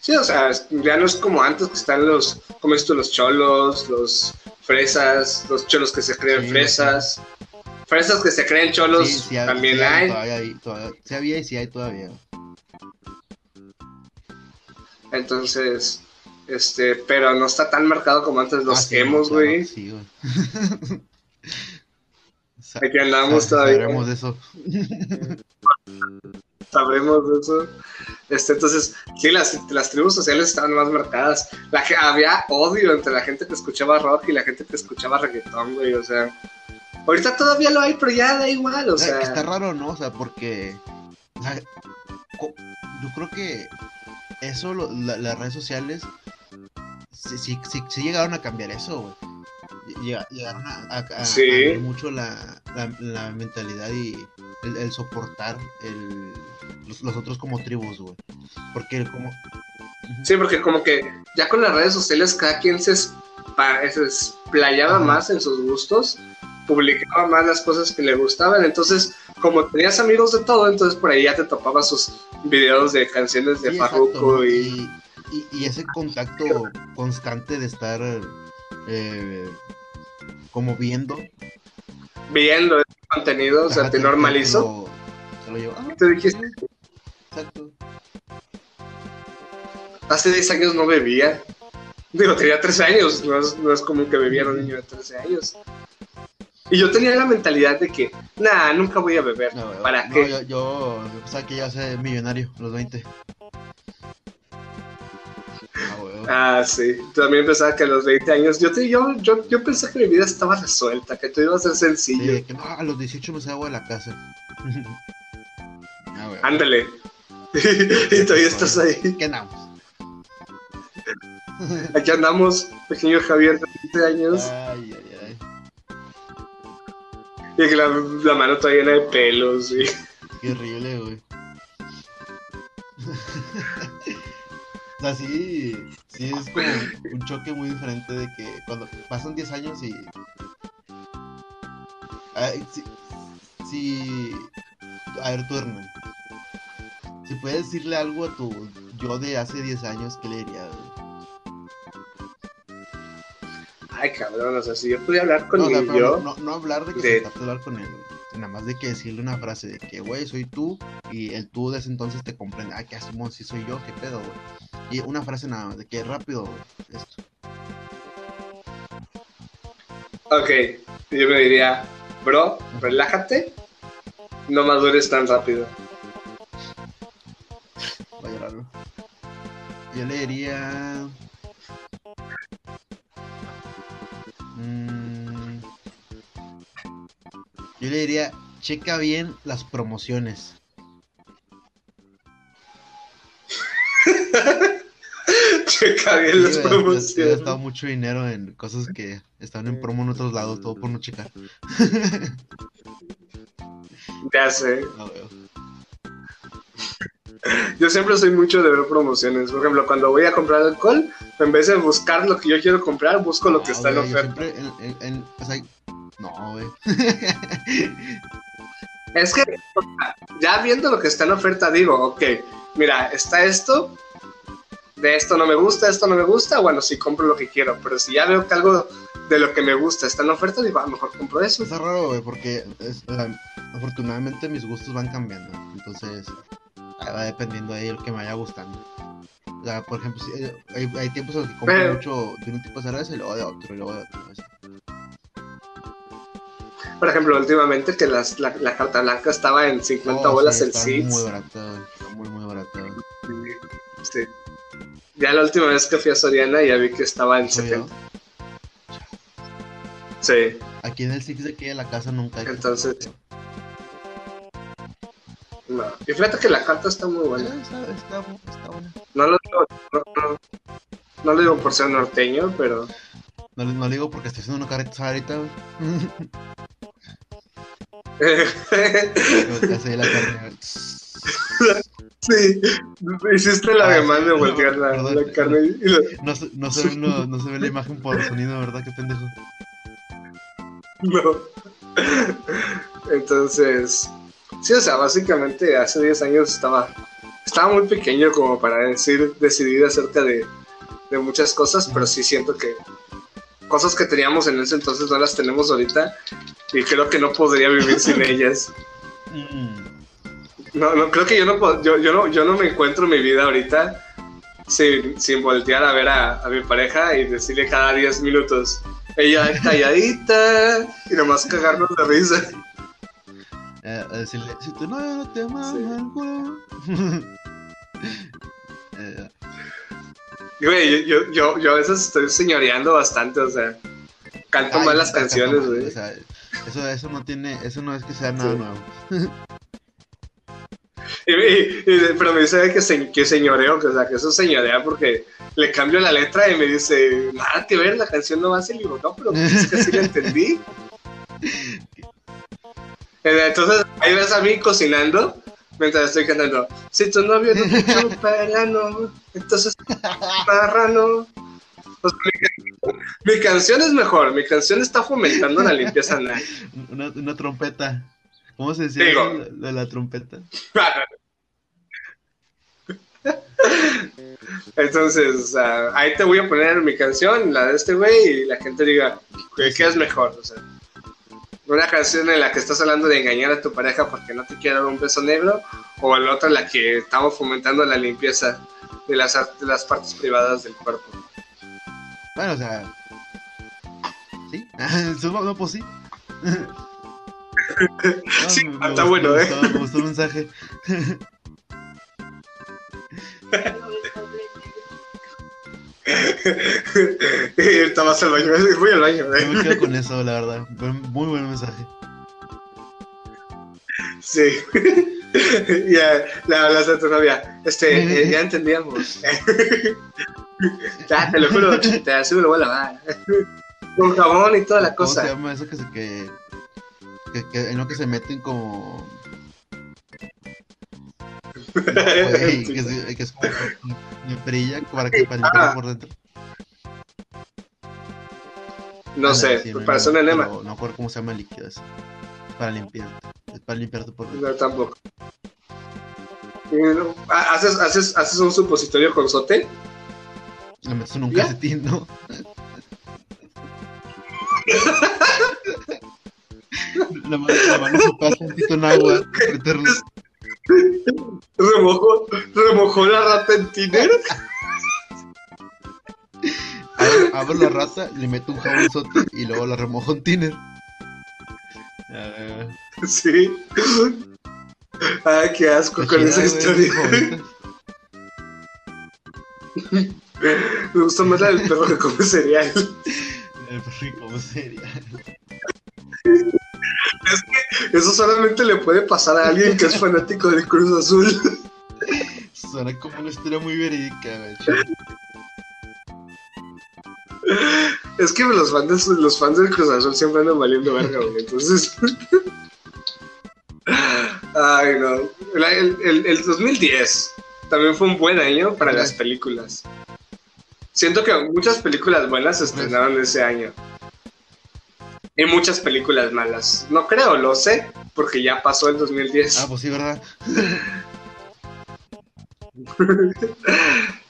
Sí, o sea, es- ya no es como antes que están los, como esto, los cholos, los fresas, los cholos que se creen Sí, fresas. Fresas que se creen cholos Sí, sí, también sí hay. Todavía hay, todavía, sí había y sí hay todavía. Entonces, este, pero no está tan marcado como antes los Ah, sí, emos, claro, güey. Sí, güey. Aquí andamos todavía. sabremos de eso. sabremos de eso. Este, entonces, sí, las, las tribus sociales estaban más marcadas. La, había odio entre la gente que escuchaba rock y la gente que escuchaba reggaetón, güey. O sea, ahorita todavía lo hay, pero ya da igual, o sea, está raro, ¿no? O sea, porque. o sea, yo creo que eso, lo- la- las redes sociales, sí, sí, sí- sí llegaron a cambiar eso, güey. Llega- Llegaron a, a- Sí. mucho la, la, la mentalidad y el, el soportar el, los, los otros como tribus, güey. Porque como. Sí, porque como que ya con las redes sociales cada quien se, explayaba más en sus gustos, publicaba más las cosas que le gustaban, entonces como tenías amigos de todo, entonces por ahí ya te topabas sus videos de canciones de Sí, Farruko y- y ese contacto constante de estar eh, como viendo. viendo ese contenido, o sea, Ajá, te normalizó. lo- lo. Ah, Te dijiste, Exacto. hace 10 años no bebía. Digo, tenía 13 años, no es, no es común que bebiera un niño de 13 años. Y yo tenía la mentalidad de que, nah, nunca voy a beber. No, ¿Para no, qué? Yo, yo pensaba que ya ser millonario a los 20. Ah. Ah, sí. También pensaba que a los 20 años, yo, te, yo, yo, yo pensé que mi vida estaba resuelta, que todo iba a ser Sí, sencillo. que no, a los 18 me salgo de la casa. ah. Ándale. y todavía estás ahí. ¿Qué andamos? Aquí andamos, pequeño Javier de 20 años, Ay, ay, ay. y que la, la mano toda llena de pelos. Y... Qué horrible, güey. O sea, sí, sí es como un choque muy diferente de que cuando pasan 10 años y... Sí, sí- A ver, tú, Hernán. Si puedes decirle algo a tu yo de hace 10 años, ¿qué le dirías? Ay, cabrón, o sea, si yo pudiera hablar con No, o sea, mi pero yo, no, no hablar de que de- a hablar con él. Nada más de que decirle una frase de que, güey, soy tú, y el tú de ese entonces te comprende, ah, que asumo si soy yo, qué pedo, güey. Y una frase nada más, de que rápido, esto. ok, yo me diría, bro, relájate, no madures tan rápido. Va a llorar. Yo le diría. Mm, yo le diría, checa bien las promociones. Las güey, He promociones. gastado mucho dinero en cosas que están en promo en otros lados, todo por no checar. Ya sé. No, güey. Yo siempre soy mucho de ver promociones. Por ejemplo, cuando voy a comprar alcohol, en vez de buscar lo que yo quiero comprar, busco lo que No, está en oferta. siempre en- en- en- o sea, no, güey. Es que ya viendo lo que está en oferta, digo, ok, mira, está esto, de esto no me gusta, esto no me gusta, bueno, sí compro lo que quiero, pero si ya veo que algo de lo que me gusta está en oferta, digo, a lo mejor compro eso. Está raro, güey, porque es, afortunadamente mis gustos van cambiando. Entonces, ahí va dependiendo de lo que me vaya gustando. O sea, por ejemplo, si, eh, hay, hay tiempos en los que compro Pero- mucho de un tipo de cerveza y luego de otro, y luego de otro. así. Por ejemplo, últimamente que las- la, la carta blanca estaba en 50 Oh, bolas sí, el Seeds. muy está muy, muy barato. güey. Sí. Ya la última vez que fui a Soriana ya vi que estaba en Soy yo. 70. Sí, Aquí en el Six de aquí de la casa nunca hay. entonces. No. Y fíjate que la carta está muy buena. está, está, está bueno. No lo digo, no, no- no lo digo por ser norteño, pero. No, no le digo porque estoy haciendo una carreta ahorita, güey. La carne. sí, hiciste la demanda de voltear la, perdón. la carne y No, se- no, se ve lo- no se ve la imagen por sonido, ¿verdad? Qué pendejo. No. Entonces, sí, o sea, básicamente hace 10 años estaba, estaba muy pequeño como para decir, decidir acerca de, de muchas cosas, pero sí siento que cosas que teníamos en ese entonces no las tenemos ahorita y creo que no podría vivir sin ellas. Mm. No, no, creo que yo no, yo, yo no, yo no me encuentro mi vida ahorita sin, sin voltear a ver a, a mi pareja y decirle cada 10 minutos, ella calladita y nomás cagarnos de risa. Eh, a decirle, si novio no te mama Sí. Eh, Güey, yo, yo, yo a veces estoy señoreando bastante, o sea, canto ay, mal las canciones, güey. o sea, eso, eso no tiene, eso no es que sea nada Sí. nuevo. Y, y- y- pero me dice que, se, que señoreo, que, o sea, que eso señorea porque le cambio la letra y me dice, nada que ver, la canción no va así. Y digo, no, pero es que sí la entendí. Eh, Entonces, ahí ves a mí cocinando mientras estoy cantando. Si tu novio no te chupa el ano, entonces marrano. O sea, mi, mi canción es mejor, mi canción está fomentando la limpieza anal. Una, una trompeta. ¿Cómo se decía Digo. de la trompeta? Entonces, o sea, ahí te voy a poner mi canción, la de este güey, y la gente diga, ¿qué, qué es mejor? O sea, una canción en la que estás hablando de engañar a tu pareja porque no te quiere dar un beso negro, o la otra en la que estamos fomentando la limpieza de las, de las partes privadas del cuerpo. Bueno, o sea. ¿Sí? no, pues sí. Sí, me- me está gustó- bueno, me ¿eh? gustó- Me gustó el mensaje. y estabas al baño, voy al baño, Yo me quedo con eso, la verdad. Muy buen mensaje. Sí. ya le hablas a tu novia. Este, eh, ya entendíamos. ya, te lo juro, te me lo voy a lavar. Con jabón y toda la ¿Cómo se cosa. llama eso que se que, que, que en lo que se meten como Güey, que, es, que es como una perilla para que Ah. por dentro. No sé, sí, para hacer un enema. pero No acuerdo cómo se llama el líquido ese. Para limpiar. Es para limpiarte por dentro. No, tampoco. No, ah, ¿Haces, haces, ¿Haces un supositorio con sote? Le metes en un ¿Ya? calcetín, ¿no? La mano, la mano se pasa un poquito en agua. meterlo. ¿Remojó, remojó la rata en Tinder? Abro, abro la rata, le meto un jabonzote y luego la remojo en tiner. Ah, Sí. Ay, qué asco con esa historia. Me gusta más la del perro que come cereal. El perro como sería. Eso solamente le puede pasar a alguien que es fanático del Cruz Azul. Suena como una historia muy verídica. Es que los fans, los fans del Cruz Azul siempre andan valiendo verga, güey. Entonces. Ay, no. El, el- el- el 2010 también fue un buen año para las películas. Siento que muchas películas buenas se estrenaron ese año. Y muchas películas malas. No creo, lo sé, porque ya pasó el 2010. Ah, pues sí, ¿verdad?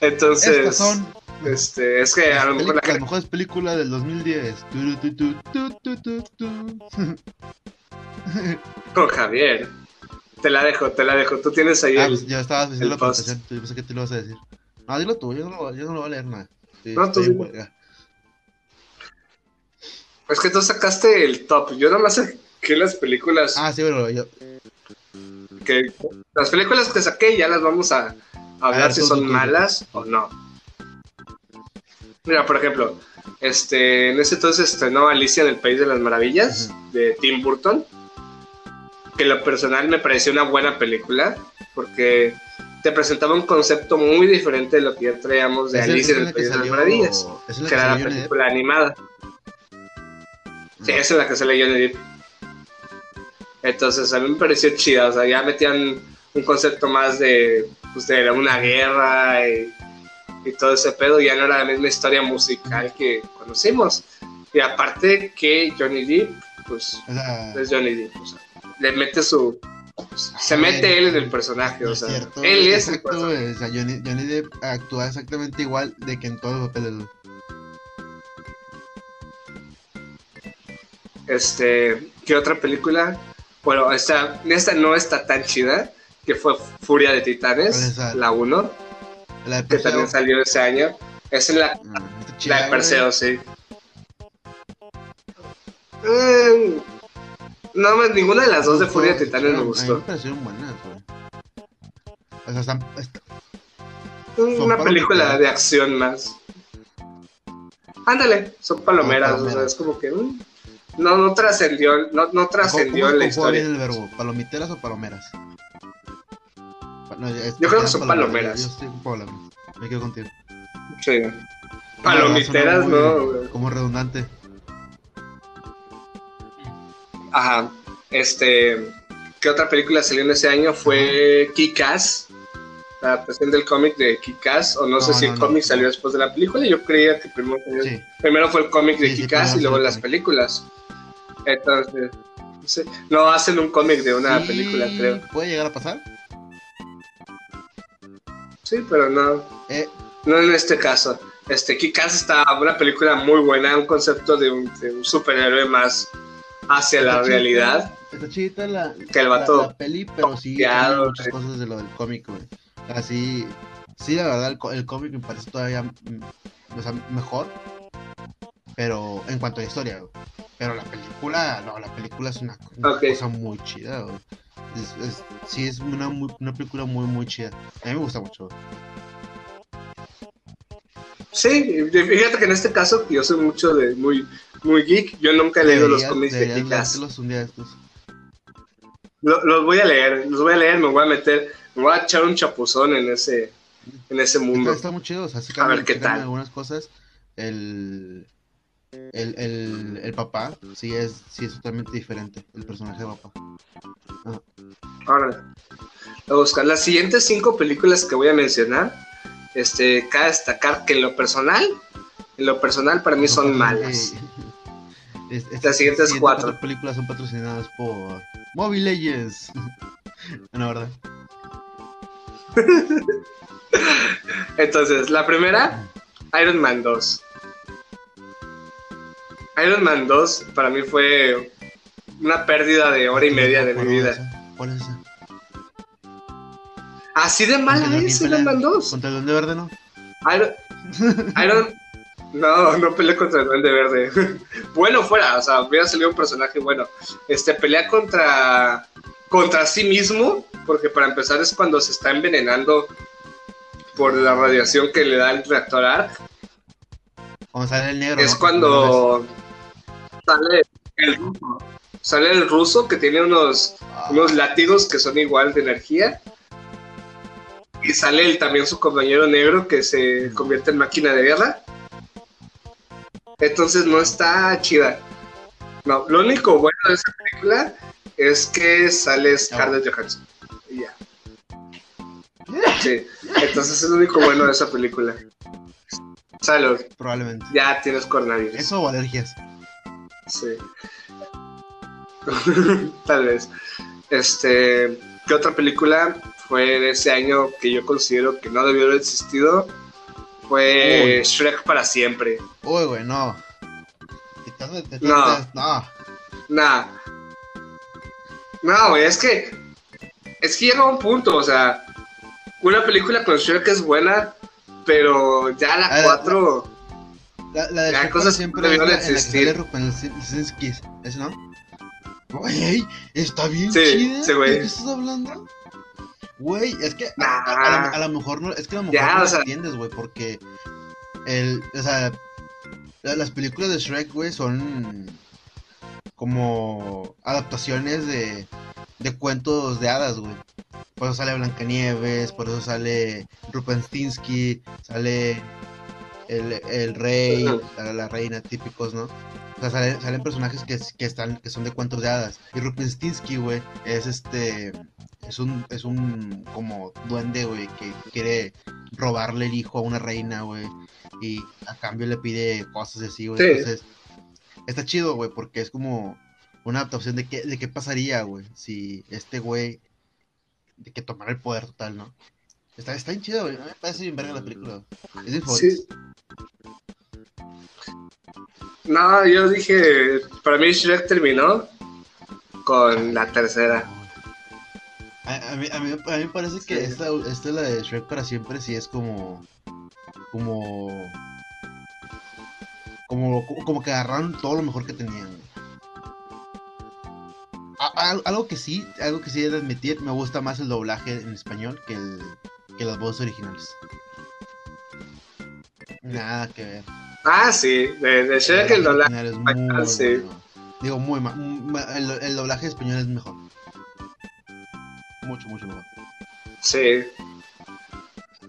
Entonces. Estas son Este, es que a lo mejor la mejores películas del 2010. Tu, tu, tu, tu, tu, tu, tu. con Javier. Te la dejo, te la dejo. Tú tienes ahí Ah, el- pues ya estabas diciendo la presentación. Yo pensé que te lo ibas a decir. No, dilo tú, yo no, lo- yo no lo voy a leer nada. Sí, No, tú Es que tú sacaste el top. Yo nomás saqué las películas Ah, sí, bueno, yo. que. Las películas que saqué ya las vamos a, a hablar ver, si tú, son tú, tú. malas o no. Mira, por ejemplo, este, en ese entonces estrenó Alicia en el País de las Maravillas de Tim Burton. Que lo personal me pareció una buena película porque te presentaba un concepto muy diferente de lo que ya traíamos de Alicia en el País de las Maravillas. que que era la película animada. Sí, esa es la que sale Johnny Depp. Entonces a mí me pareció chida, o sea, ya metían un concepto más de, pues, de una guerra y, y todo ese pedo, ya no era la misma historia musical que conocimos. Y aparte que Johnny Depp, pues O sea, es Johnny Depp, o sea, le mete su... Se mete él en el personaje, o sea, cierto, él es el personaje. güey, O sea, Johnny, Johnny Depp actúa exactamente igual de que en todos los papeles. Este, ¿qué otra película? Bueno, esta, esta no está tan chida, que fue Furia de ¿Cuál es Titanes, la 1, La de que también salió ese año. Es en la, Ah, chida, la de. Perseo, sí. Mm, no, man, ninguna de las dos de Furia de Titanes me gustó. me parecieron buenas, güey. O sea, están, est- Mm, Una película de acción más. Ándale, son palomeras, o sea, es como que mm, no, no trascendió, no, no trascendió ¿cómo en la historia. el verbo? ¿Palomiteras o palomeras? Pa- no, es- Yo creo que son palomeras. Yo, yo palomeras. Me quedo contigo. Sí. Palomiteras, ¿no? muy- Como redundante. Ajá. Este. ¿Qué otra película salió en ese año? Fue Kick-Ass. La adaptación del cómic de Kick-Ass. O no, sé si el cómic salió después de la película. Yo creía que primero, Sí. primero fue el cómic de Sí, primero y luego las películas. Entonces. sí. No hacen un cómic de una Sí, película, creo. ¿Puede llegar a pasar? Sí, pero no. Eh, No en este caso. Este, Kick-Ass está una película muy buena. Un concepto de un, de un superhéroe más hacia la realidad. Está chida la, Que el la, vato la peli, pero sí muchas cosas de lo del cómic, güey. Así, sí, la verdad, el, el cómic me parece todavía mm, o sea, mejor, pero en cuanto a historia, güey. Pero la película, no, la película es una, cosa muy chida, güey. Es, es- sí, es una, muy- una película muy, muy chida. A mí me gusta mucho. güey. Sí, fíjate que en este caso yo soy mucho de muy muy geek, yo nunca he leído los cómics de leértelos un día de estos. Lo- Los voy a leer, los voy a leer, me voy a meter, me voy a echar un chapuzón en ese en ese Está, mundo. está muy chido, o sea, sí A ver qué tal. algunas cosas. El, el, el, el papá sí es, sí es totalmente diferente, el personaje de papá. Ahora, voy a buscar las siguientes cinco películas que voy a mencionar. Este, cabe destacar que en lo personal, en lo personal para mí son malas. Es- es- Las siguientes cuatro. películas son patrocinadas por Mobile Legends. no, ¿verdad? Entonces, la primera, Iron Man 2. Iron Man 2 para mí fue una pérdida de hora y media de mi ¿Cuál es vida. ¿Cuál es esa? Así de mala ¿Contra quién es? Iron Man 2. ¿Contra el Duende Verde, no? Iron, Iron- no, no pelea contra el Duende Verde. bueno fuera, o sea, hubiera salido un personaje bueno. Este pelea contra contra sí mismo, porque para empezar es cuando se está envenenando por la radiación que le da el reactor ARC. Cuando sale el negro. Es ¿no? cuando sale el ruso. Sale el ruso que tiene unos, unos látigos que son igual de energía. Y sale el- también su compañero negro que se convierte en máquina de guerra. Entonces no está chida. No, lo único bueno de esa película es que sale Scarlett Johansson. Y ya. Sí, entonces es lo único bueno de esa película. Salud, Probablemente. ya tienes coronavirus. Eso o alergias. Sí. Tal vez. Este, ¿qué otra película fue de ese año que yo considero que no debió haber existido? fue Uy. Shrek para siempre. Uy, güey, no. No. No. Nah. No, güey, es que. Es que llega a un punto, o sea. Una película con Shrek es buena, pero ya A la ver, 4. La, la de cosas para siempre es la, en la que existir. sale. ¿Ese no? Güey, está bien Sí, chida. sí, güey. ¿De qué estás hablando? Güey, es que a, a- a lo- mejor no, es que a lo mejor Ya, no o lo sea- entiendes, güey, porque el, o sea, la- las películas de Shrek, güey, son como adaptaciones de, de cuentos de hadas, güey. Por eso sale Blancanieves, por eso sale Rupenstinsky, sale el, el rey, la, la reina, típicos, ¿no? O sea, sale- salen personajes que, que están, que son de cuentos de hadas. Y Rupenstinsky, güey, es este, es un, es un como duende, güey, que quiere robarle el hijo a una reina, güey. Y a cambio le pide cosas así, güey. Sí. Entonces, está chido, güey, porque es como una adaptación de qué, de qué pasaría, güey, si este güey, de que tomara el poder total, ¿no? Está, está bien chido, güey. Me parece bien verga la película. Es favorita. Sí. No, yo dije. Para mí, Shrek terminó con la tercera. A, a mí, a, mí, a mí me parece que Sí. esta, esta la de Shrek para siempre sí es como. Como. Como, como que agarraron todo lo mejor que tenían. a- algo que sí, algo que sí he de admitir, me gusta más el doblaje en español que, el, que las voces originales. Nada que ver. Ah, sí, de, de Shrek el doblaje doblaje. original es muy español, sí. bueno. Digo, muy el, el doblaje español es mejor. Mucho, mucho mejor. Sí,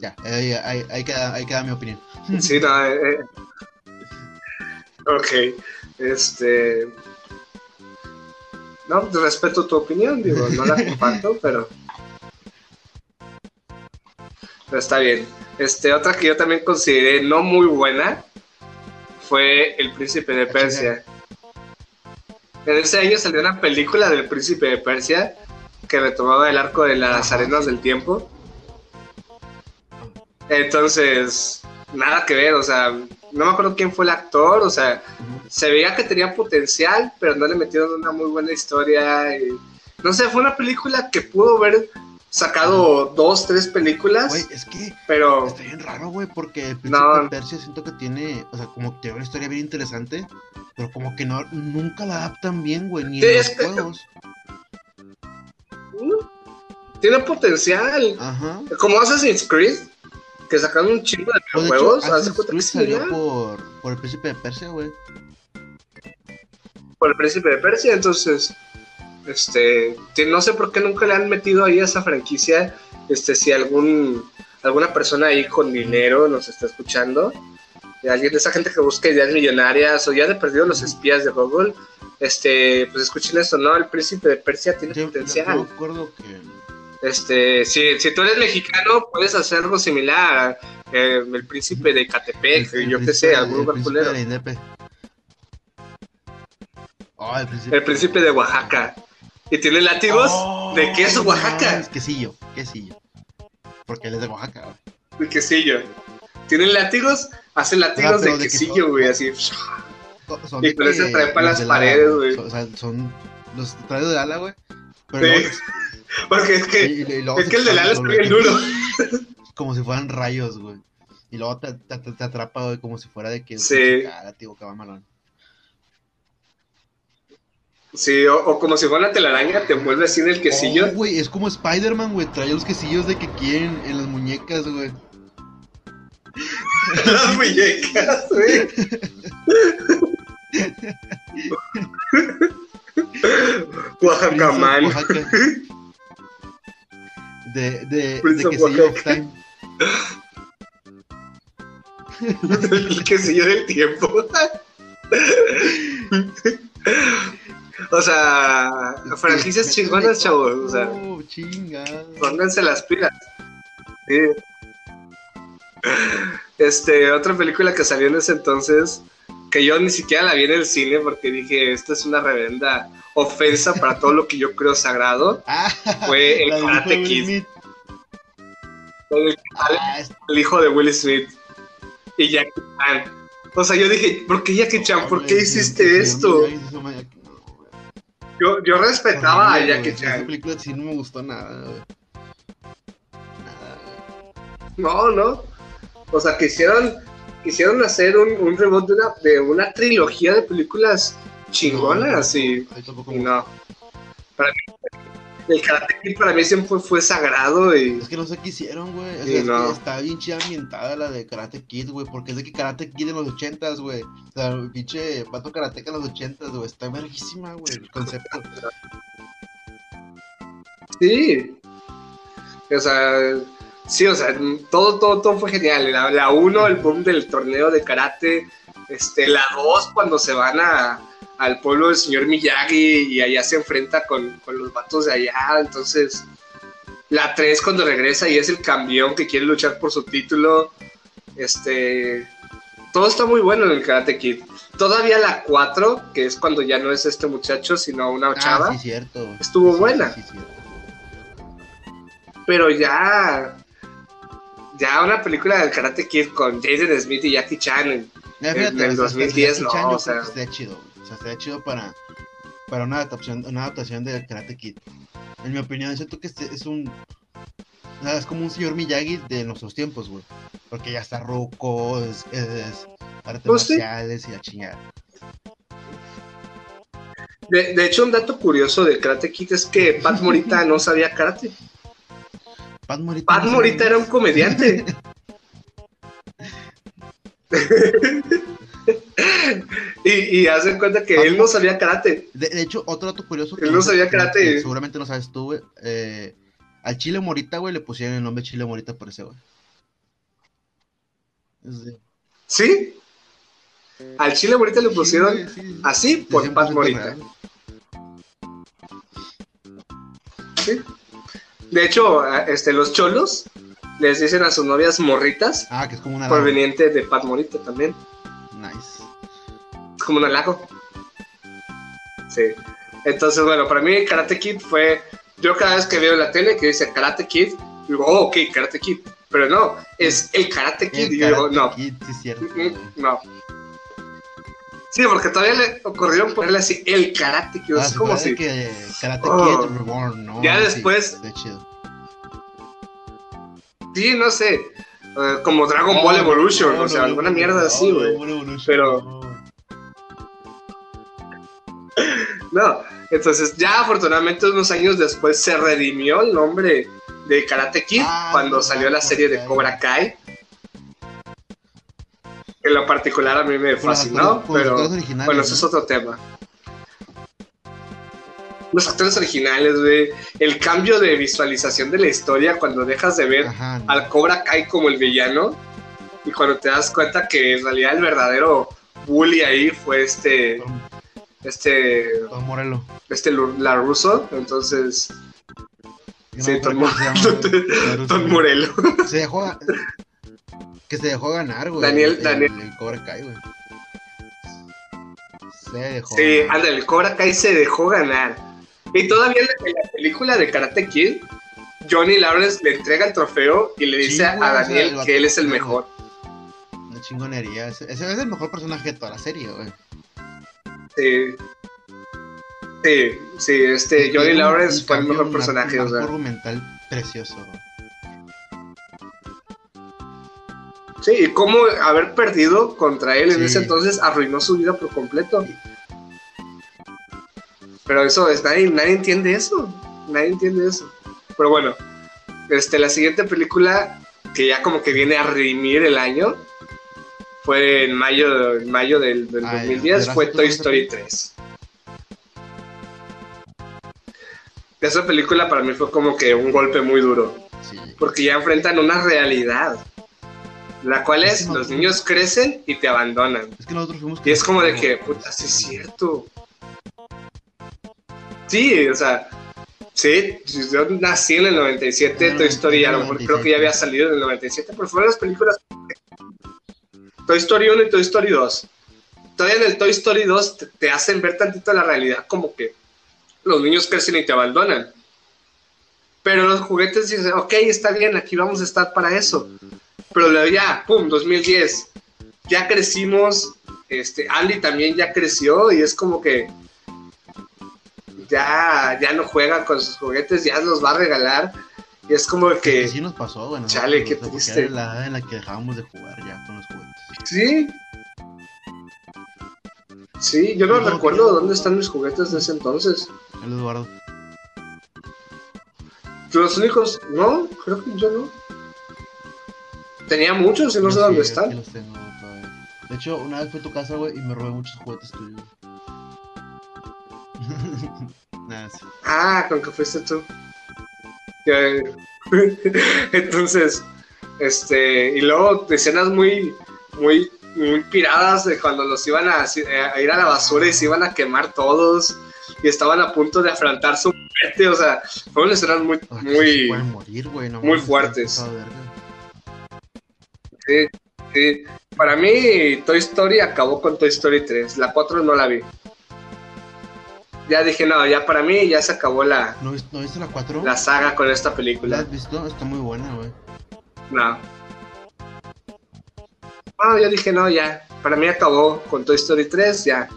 Ya, ahí, ahí, ahí queda, ahí queda mi opinión. sí, no. eh, eh. Ok, este. No, respeto tu opinión, digo, no la comparto, pero. Pero está bien. Este, otra que yo también consideré no muy buena fue El Príncipe de Persia. En ese año salió una película del Príncipe de Persia que retomaba el arco de las arenas del tiempo. Entonces, nada que ver, o sea, no me acuerdo quién fue el actor, o sea, se veía que tenía potencial, pero no le metieron una muy buena historia. y- no sé, fue una película que pudo haber sacado dos, tres películas, Güey, es que pero está bien raro, güey, porque el príncipe No. de Persia siento que tiene, o sea, como que tiene una historia bien interesante, pero como que no, nunca la adaptan bien, güey, ni Sí, en los juegos. mm, tiene potencial. Ajá. Como Assassin's Creed, que sacaron un chingo de Pues de hecho, videojuegos, haz de Assassin's Creed salió por, por el príncipe de Persia, güey. por el príncipe de Persia, entonces, este, no sé por qué nunca le han metido ahí a esa franquicia, este, si algún, alguna persona ahí con dinero nos está escuchando, alguien de esa gente que busca ideas millonarias o ya de perdido los espías de Google, este, pues escuchen esto, ¿no? El príncipe de Persia tiene Yo, potencial. yo que... Este, si, si tú eres mexicano, puedes hacer algo similar. eh, el príncipe de Catepec, el- el yo qué sé, algún lugar culero. Oh, el príncipe... El príncipe de Oaxaca. Y tiene látigos Oh, de queso no Oaxaca. Quesillo, quesillo. Porque él es de Oaxaca, güey. De quesillo. Tienen látigos, hacen látigos Ah, de de quesillo, queso. güey, así. Son- Y con que trepa los las de paredes, güey. O sea, son los trae de ala, güey. Pero Sí. luego- Porque es que, y- y es que el del ala expande, bien duro. Como si fueran rayos, güey. Y luego te, te, te- te atrapa, güey, como si fuera de que... Sí. Cara, tío, que va malón. Sí, o, o como si fuera una telaraña, te envuelve así en el quesillo. Oh, güey, es como Spider-Man, güey. Trae los quesillos de que quieren en las muñecas, güey. Las muñecas, güey. Oaxaca Man. Oaxaca. De, de, Prince de quesillo of time. El quesillo del tiempo. O sea, franquicias chingonas, chavos. O sea, Oh, chinga. pónganse las pilas. Sí. Este, otra película que salió en ese entonces, que yo ni siquiera la vi en el cine porque dije, esta es una reverenda ofensa para todo lo que yo creo sagrado, Ah, fue el Karate Kid. El, Ah, es- el hijo de Will Smith. y Jackie Chan. O sea, yo dije, ¿por qué Jackie Chan? ¿Por qué hiciste esto? Yo, yo respetaba a Jackie Chan. Esa película sí no me gustó nada, güey. Nada, No, no. O sea, quisieron, quisieron hacer un, un reboot de una, de una trilogía de películas chingonas y, y no. Para mí, el Karate Kid para mí siempre fue, fue sagrado y... Es que no sé qué hicieron, güey. O sea, Sí, es no. que está bien chida ambientada la de Karate Kid, güey. Porque es de que Karate Kid en los ochentas, güey. O sea, el pinche pato karateca en los ochentas, güey. Está verguísima, güey, el concepto. Sí. O sea, sí, o sea, todo, todo, todo fue genial. La, la uno, el boom del torneo de karate. Este, la dos, cuando se van a, al pueblo del señor Miyagi y allá se enfrenta con, con los vatos de allá. Entonces, la tres, cuando regresa y es el campeón que quiere luchar por su título. Este, todo está muy bueno en el Karate Kid. Todavía la 4, que es cuando ya no es este muchacho, sino una chava. Ah, sí, cierto. Estuvo Sí, buena. Sí, pero ya ya una película del Karate Kid con Jaden Smith y Jackie Chan en- fíjate, el o sea, 2010 Jackie no, o sea. chido. O sea, estaría chido para, para una adaptación, una adaptación de Karate Kid. En mi opinión, siento que este es un. o sea, es como un señor Miyagi de nuestros tiempos, güey. Porque ya está roco, es, es artes Pues sí. marciales y la chingada. de, de hecho un dato curioso de Karate Kid es que Pat Morita no sabía karate Pat Morita. Pat no sabe Morita era un comediante y, y hacen cuenta que él no sabía karate De, de hecho, otro dato curioso. Él no sabía que- karate. que seguramente no sabes tú, güey. eh, al Chile Morita, güey, le pusieron el nombre Chile Morita por ese, güey. De- ¿sí? al chile Morita le pusieron güey, sí, sí. así por 100% Pat Morita real. ¿sí? de hecho este, los cholos les dicen a sus novias morritas Ah, que es como una. proveniente de Pat Morita también Nice. Como un halago. Sí. Entonces, bueno, para mí Karate Kid fue. Yo cada vez que veo la tele que dice Karate Kid, digo, oh, ok, Karate Kid. Pero no, es el Karate Kid. El y yo digo, no, Kid, sí, cierto. mm, no. Sí, porque todavía le ocurrieron ponerle así el Karate Kid. Ah, es se como parece si. que Karate Oh. Kid Reborn, ¿no? Ya después- chido. Sí, no sé. como Dragon Ball Evolution, no, o sea, no, alguna mierda así, güey. Dragon Ball Evolution, Pero- no. Entonces ya afortunadamente unos años después se redimió el nombre de Karate Kid Ah, cuando salió la serie de Cobra Kai. En lo particular a mí me los fascinó, con los pero bueno, eso es otro tema. Los actores originales, güey, el cambio de visualización de la historia cuando dejas de ver Ajá, no. al Cobra Kai como el villano y cuando te das cuenta que en realidad el verdadero bully ahí fue este, este Tom Morello. este la Russo, entonces no sí, Tom, llama, Tom. Morello. Se dejó. Que se dejó ganar, güey. Daniel- el, Daniel. El, el Cobra Kai, güey. Se dejó. Sí, anda, el Cobra Kai se dejó ganar. Y todavía en la, película de Karate Kid, Johnny Lawrence le entrega el trofeo y le dice a o sea, Daniel que él es el mejor. Una chingonería. Ese, ese es el mejor personaje de toda la serie, güey. Sí, sí, sí, este Johnny un- Lawrence un fue el mejor un personaje. arco- o un sea. argumental precioso. Sí, y cómo haber perdido contra él en ese entonces arruinó su vida por completo. Pero eso es, nadie, nadie entiende eso. Nadie entiende eso. Pero bueno, este, la siguiente película que ya como que viene a redimir el año fue en mayo, en mayo del, del Ah, ya. 2010, fue ¿Verás tú Toy Story película? 3. Esa película para mí fue como que un golpe muy duro Sí. porque ya enfrentan una realidad, la cual es los niños crecen y te abandonan. Es que nosotros fuimos. Y es como de que, puta, sí es cierto. Sí, o sea, sí, yo nací en el 97, Ah, Toy Story a lo mejor creo que ya 97. había salido en el 97, pero fueron las películas Toy Story 1 y Toy Story 2. Todavía en el Toy Story 2 te, hacen ver tantito la realidad como que los niños crecen y te abandonan. Pero los juguetes dicen, ok, está bien, aquí vamos a estar para eso. Pero luego ya, pum, 2010, ya crecimos, este, Andy también ya creció y es como que ya, ya no juega con sus juguetes, ya los va a regalar. Y es como que. Sí nos pasó, bueno. Chale, qué porque triste. Era la edad en la que dejábamos de jugar ya con los juguetes. Sí. Sí, yo no No, recuerdo dónde están mis juguetes de ese entonces. El Eduardo. Los únicos, no, creo que yo no. Tenía muchos y no sé dónde están. aquí los tengo todavía. De hecho, una vez fui a tu casa, güey, y me robé muchos juguetes tuyos. Nada, sí. Ah, con que fuiste tú. Entonces, este, y luego escenas muy, muy, muy piradas de cuando los iban a, a ir a la basura y se iban a quemar todos y estaban a punto de afrontar su muerte. O sea, fueron escenas muy, Ay, que se muy, morir, no muy fuertes. sí, sí. Para mí, Toy Story acabó con Toy Story 3. La 4 no la vi. Ya dije, no, ya para mí ya se acabó la, ¿No, viste- ¿No viste la 4? la saga con esta ¿La película. has visto? Está muy buena, güey. No. No, yo dije, no, ya. Para mí acabó con Toy Story 3, ya.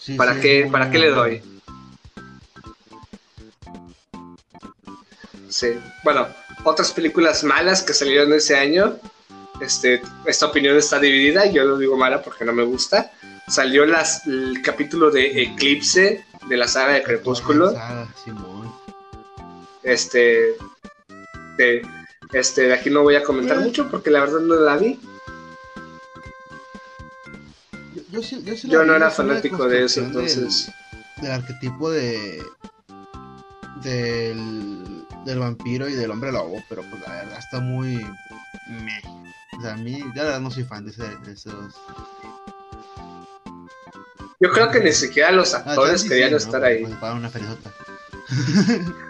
Sí, ¿Para sí, qué, ¿para qué le doy? Sí. Bueno, otras películas malas que salieron ese año. Este, esta opinión está dividida. Yo lo digo mala porque no me gusta. Salió las, el capítulo de Eclipse de la saga de Crepúsculo. Este, de, este, de aquí no voy a comentar mucho porque la verdad no la vi. Yo, yo sí- yo sí Yo no vi, era fanático de eso, del- entonces. Del, arquetipo de. Del, del vampiro y del hombre lobo, pero pues la verdad está muy. meh. O sea, a mí, ya la verdad no soy fan de, ese, de esos. Yo creo que ni siquiera los Ah, actores querían estar ahí. Una.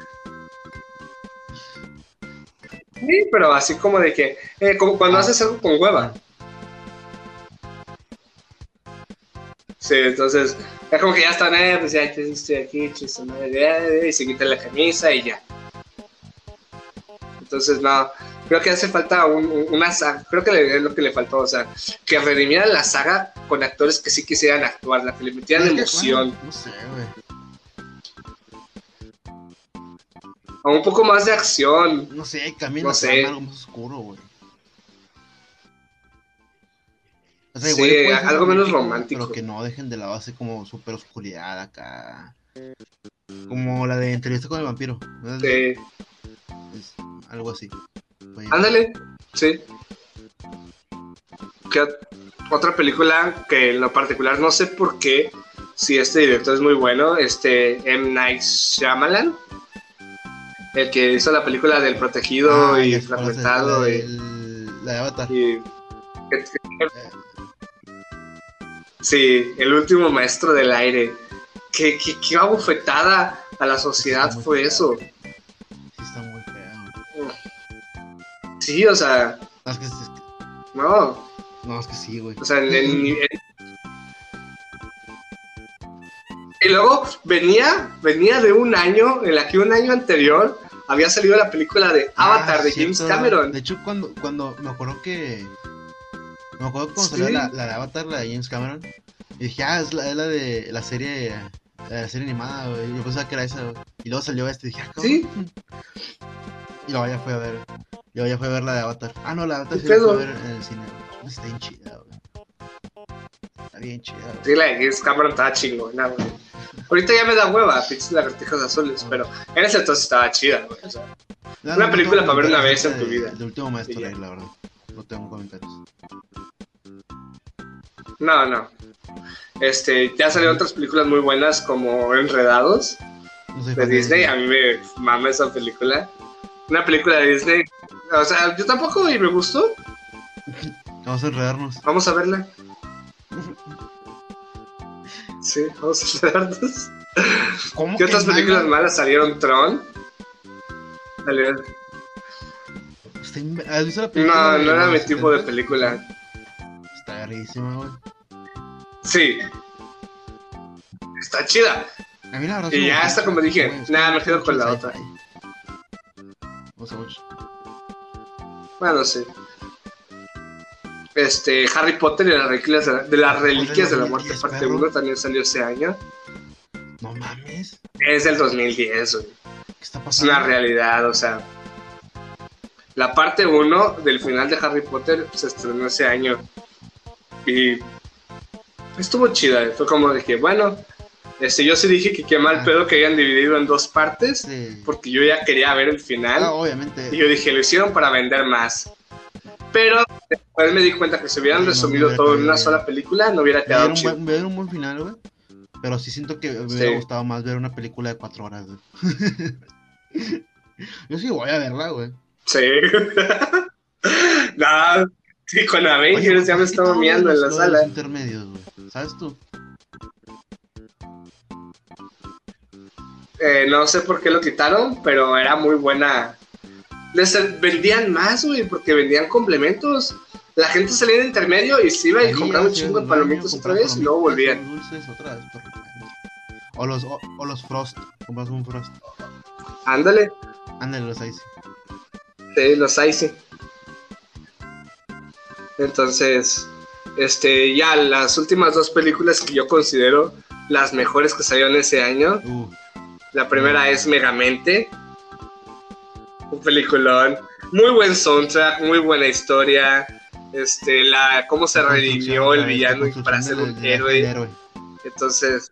Sí, pero así como de que, eh, como cuando Ah. haces algo con hueva. Sí, entonces, es como que ya están, eh, pues ya estoy aquí, chiste, madre, eh, y se quita la camisa y ya. Entonces, no, creo que hace falta un- un- una saga, creo que es lo que le faltó, o sea, que redimieran la saga con actores que sí quisieran actuar, la que le metieran que, emoción, no sé, güey. a un poco más de acción. No sé, camina No sé. algo más oscuro, güey. O sea, Sí, algo menos romántico. Pero que no dejen de lado así como super oscuridad acá. Como la de entrevista con el vampiro. ¿no? Sí. Es algo así. Ándale, sí. ¿Qué ot- otra película que en lo particular no sé por qué, si este director es muy bueno, este M. Night Shyamalan, el que hizo la película del protegido ah, y fragmentado La, y, del- la de Avatar. y- sí, el último maestro del aire. ¿Qué, qué, qué abofetada a la sociedad fue eso? Sí, o sea, No, es que, es que- no, no, es que sí, güey. O sea, en el nivel. Y luego venía, venía de un año, en la que un año anterior había salido la película de Avatar Ah, de James cierto. Cameron. De hecho, cuando, cuando me acuerdo que. Me acuerdo cuando Sí. salió la, la de Avatar, la de James Cameron. Y dije, ah, es la, es la de la serie. La serie animada, güey. Yo pensaba que era esa, güey. Y luego salió este y dije, ah, cabrón. Sí. Y luego ya fue a ver. Y luego ya fue a ver la de Avatar. Ah, no, la de Avatar ¿Qué sí la fue a ver en el cine. Está bien chida, güey. Está bien chida, güey. Sí, la de James Cameron estaba chingona, güey. Ahorita ya me da hueva, pinches lagartijas azules, pero en ese entonces estaba chida, güey. o sea. No, Una no película para ver una vez en tu de- vida. De último maestro, ahí, la verdad. No tengo comentarios. No, no. Este, ya salieron otras películas muy buenas como Enredados de Disney. A mí me mama esa película. Una película de Disney. O sea, yo tampoco y me gustó. Vamos a enredarnos. Vamos a verla. Sí, vamos a verlas. ¿Cómo ¿Qué otras mala? películas malas salieron? Tron. Salió- Está ¿Has visto la película? No, no era mi tipo de 70? película. Está verguísima, güey. Sí. Está chida. A mí la verdad Y ya esta, como dije, nada, me quedo con la otra. sci-fi. Me gusta mucho. Bueno, sí. Este, Harry Potter y las reliquias de la, de, las reliquias de la muerte, 2010, parte perro. 1, también salió ese año. No mames. Es del 2010, güey. ¿Qué está Es pasando? una realidad, o sea. La parte 1 del final de Harry Potter se estrenó ese año. Y estuvo chida. Fue como dije, bueno, este, yo sí dije que qué mal Ah. pedo que hayan dividido en dos partes. Sí. Porque yo ya quería ver el final. Ah, obviamente. Y yo dije, lo hicieron para vender más. Pero después me di cuenta que si hubieran Sí, resumido no todo en una sola película, no hubiera quedado dieron, un chido. buen, un buen final, güey. Pero sí siento que me hubiera Sí. gustado más ver una película de cuatro horas, güey. Yo sí voy a verla, güey. Sí. no, sí, con Avengers Oye, ya me ¿por qué estaba miando en la los sala. intermedios, güey? ¿Sabes tú? Eh, no sé por qué lo quitaron, pero era muy buena. Les vendían más, güey, porque vendían complementos. La gente salía de intermedio y se iba y compraba un chingo de palomitas otra vez y luego volvían. unos dulces otra vez, por O los, o, o los Frost. Compras un Frost. Ándale, Ándale, los Ice. sí, los Icy. Entonces, este, ya las últimas dos películas que yo considero las mejores que salieron ese año. Uh, La primera es Megamente. Un peliculón. Muy buen soundtrack, muy buena historia. Este, la, cómo se redimió el villano para ser un héroe. Entonces,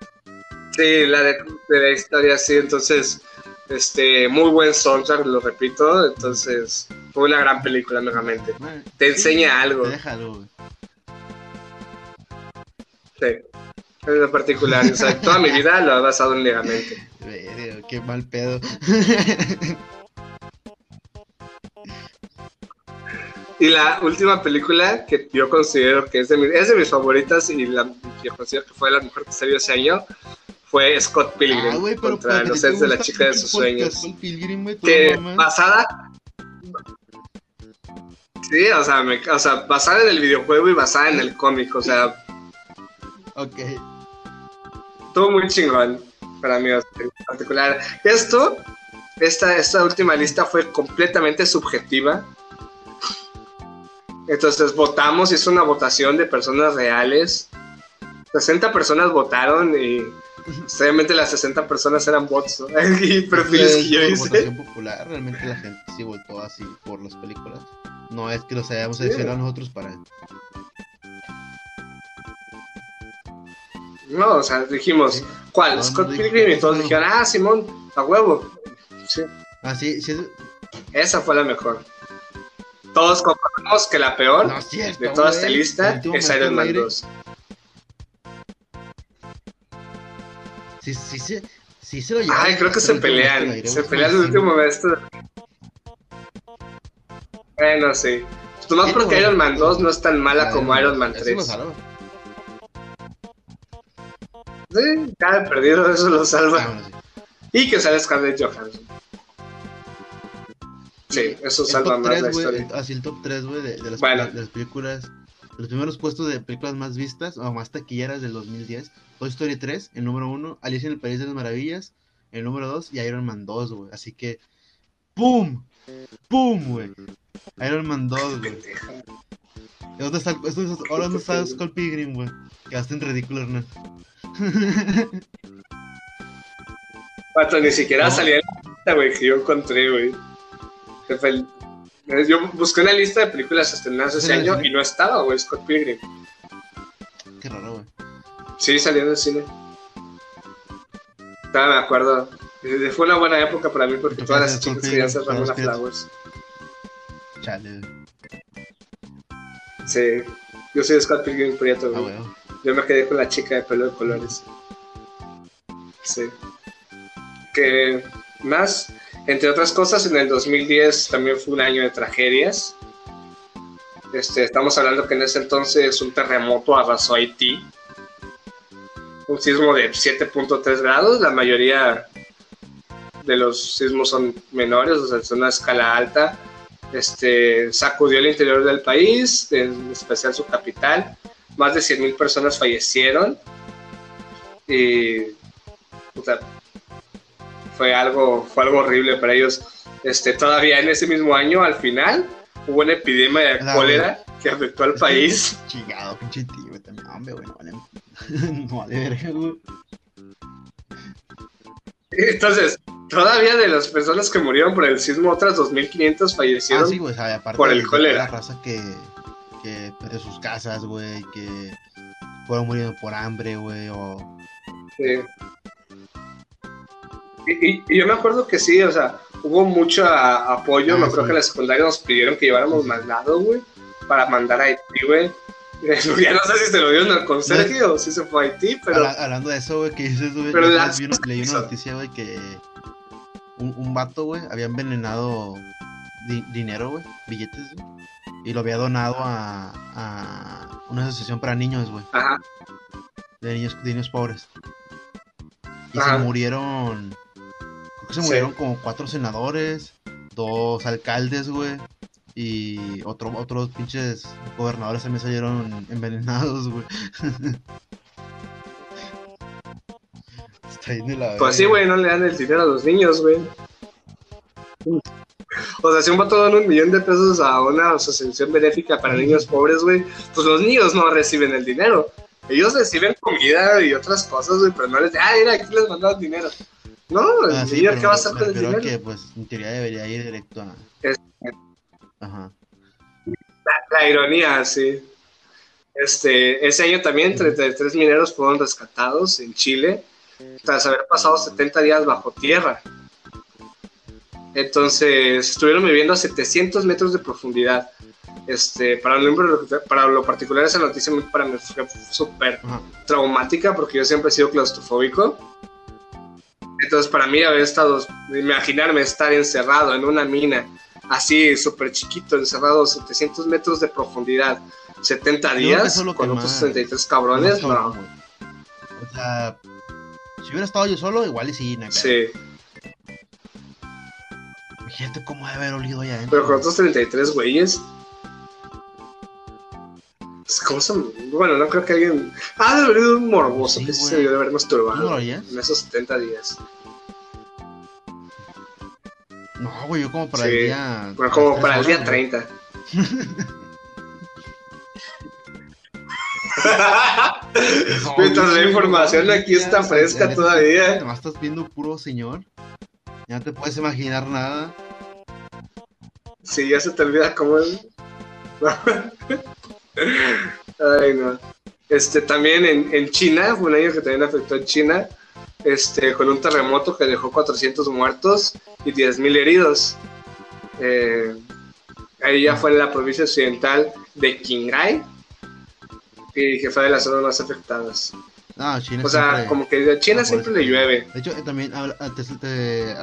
sí, la de, de la historia, sí. Entonces, este, muy buen soundtrack, lo repito. Entonces, fue una gran película, Megamente. Te enseña algo. Güey. Sí. En lo particular, o sea, toda mi vida lo he basado en Megamente. Verga, Qué mal pedo. Y la última película que yo considero que es de, mi- es de mis favoritas y la que considero que fue la mejor que salió ese año fue Scott Pilgrim Ah, pero contra los ¿te sets de la chica de sus sueños. Pilgrim? ¿Tú Que basada. Sí, o sea, me- o sea, basada en el videojuego y basada en el cómic, o sea, Ok. Todo muy chingón para mí en particular. Esto, esta, esta última lista fue completamente subjetiva. Entonces votamos, hizo una votación de personas reales. 60 personas votaron y obviamente las 60 personas eran bots ¿no? y perfiles Es que yo hice. votación popular, realmente la gente sí votó así por las películas. No es que los hayamos Sí. seleccionado nosotros para. No, o sea, dijimos. ¿cuál? Scott Pilgrim y todos dijeron, ah, Simón, a huevo. Sí, Ah, sí, sí. es- esa fue la mejor. Todos concordamos que la peor No es cierto. de toda esta lista es Iron Man aire. 2. Sí, sí, sí. Sí, se lo. Ay, creo que se pelean. Se pelean el último maestro. Bueno, sí. Nomás Sí, porque. Iron Man 2 no es tan mala como Iron Man Eso lo 3. Sí, he perdido, eso lo Ah, salva. sí. Y que sale Scarlett Johansson. Sí, eso salva más 3, la güey, historia. así el top 3, güey, de, de las, Bueno. de las películas, los primeros puestos de películas más vistas o más taquilleras del 2010. Toy Story 3, el número 1, Alicia en el País de las Maravillas, el número 2 y Iron Man 2, güey. Así que, ¡pum! ¡Pum, güey! Iron Man 2, güey. Pendeja. ¿Y ¿Dónde está, ahora dónde está Skull Pilgrim, güey? Quedaste en ridículo, Hernán. Pato, ni siquiera salía en la lista, güey, que yo encontré, güey. Yo busqué una lista de películas estrenadas ese ¿Sí, en el año y no estaba, güey, Scott Pilgrim. Qué raro, güey. Sí, salió en el cine. Todavía me acuerdo. Eh, Fue una buena época para mí porque ¿Tú todas las chicas querían ser Ramona Flowers. Chale. Sí, yo soy Scott Pilgrim Prieto, Ah, güey. güey. Yo me quedé con la chica de pelo de colores. Sí. Que más, entre otras cosas, en el 2010 también fue un año de tragedias. Este, estamos hablando que en ese entonces un terremoto arrasó Haití. Un sismo de 7.3 grados, la mayoría de los sismos son menores, o sea, es una escala alta. Este, sacudió el interior del país, en especial su capital. Más de 100.000 personas fallecieron. Y, o sea, fue algo, fue algo horrible para ellos. Este, todavía en ese mismo año, al final, hubo una epidemia de La- cólera que afectó al país. Chingado, pinche tío, güey. También, hombre, güey, no vale. no vale verga, güey. Entonces, todavía de las personas que murieron por el sismo, otras 2.500 Ah, fallecieron. sí, o sea, aparte por el cólera. La raza que, que perdió sus casas, güey, que fueron muriendo por hambre, güey, o... Sí. Y, y- y yo me acuerdo que sí, o sea, hubo mucho a- apoyo. Ah, me acuerdo sí. que en la secundaria nos pidieron que lleváramos mandado, güey, para mandar a Haití, güey. ya no sé si se lo dieron al conserje o si se fue a Haití, pero Habla- hablando de eso, güey, que dices, güey, Pero la- vi una- leí una noticia, güey, que un, un vato, güey, había envenenado di- dinero, güey, billetes, güey, y lo había donado a, a una asociación para niños, güey, ajá, de niños, de niños pobres. Y Ajá. se murieron, creo que se Sí. murieron como cuatro senadores, dos alcaldes, güey, y otro, otros pinches gobernadores también salieron envenenados, güey. Está de la pues sí, güey, no le dan el dinero a los niños, güey. O sea, si un vato da un millón de pesos a una asociación benéfica para niños pobres, güey, pues los niños no reciben el dinero. Ellos reciben comida y otras cosas, güey, pero no les ah, mira, aquí les mandamos dinero. No, el Ah, sí, niño, pero ¿qué va a hacer con el dinero? que, pues, en teoría debería ir directo a... Es- Ajá. La ironía, sí. Este, ese año también 33 mineros fueron rescatados en Chile tras haber pasado 70 días bajo tierra. Entonces, estuvieron viviendo a 700 metros de profundidad. Este, para, lo, para lo particular, esa noticia para mí fue súper traumática porque yo siempre he sido claustrofóbico. Entonces, para mí, haber estado, imaginarme estar encerrado en una mina, así súper chiquito, encerrado a 700 metros de profundidad, 70 Yo creo que días, con otros más- 33 cabrones, no. O sea, si hubiera estado yo solo, igual y sí. Sí, Imagínate cómo debe haber olido allá adentro. pero con otros 33 güeyes. ¿Cómo se.? Bueno, no creo que alguien. Ah, debe haber un morboso Sí, que sí güey. se debió de haber ¿Tú no lo masturbado en esos 70 días. No, güey, yo como para Sí. el día... Bueno, como para el día horas, güey. 30. Mientras la información aquí está fresca todavía. Nomás estás viendo puro señor. Ya te puedes imaginar nada. Sí, ya se te olvida cómo es. Ay, no. Este, también en, en China, fue un año que también afectó a China, este, con un terremoto que dejó 400 muertos y 10.000 heridos. Eh, ahí ya fue en la provincia occidental de Qinghai, y que fue de las zonas más afectadas. No, China O sea, siempre- como que a China siempre le llueve. De hecho, también, antes de,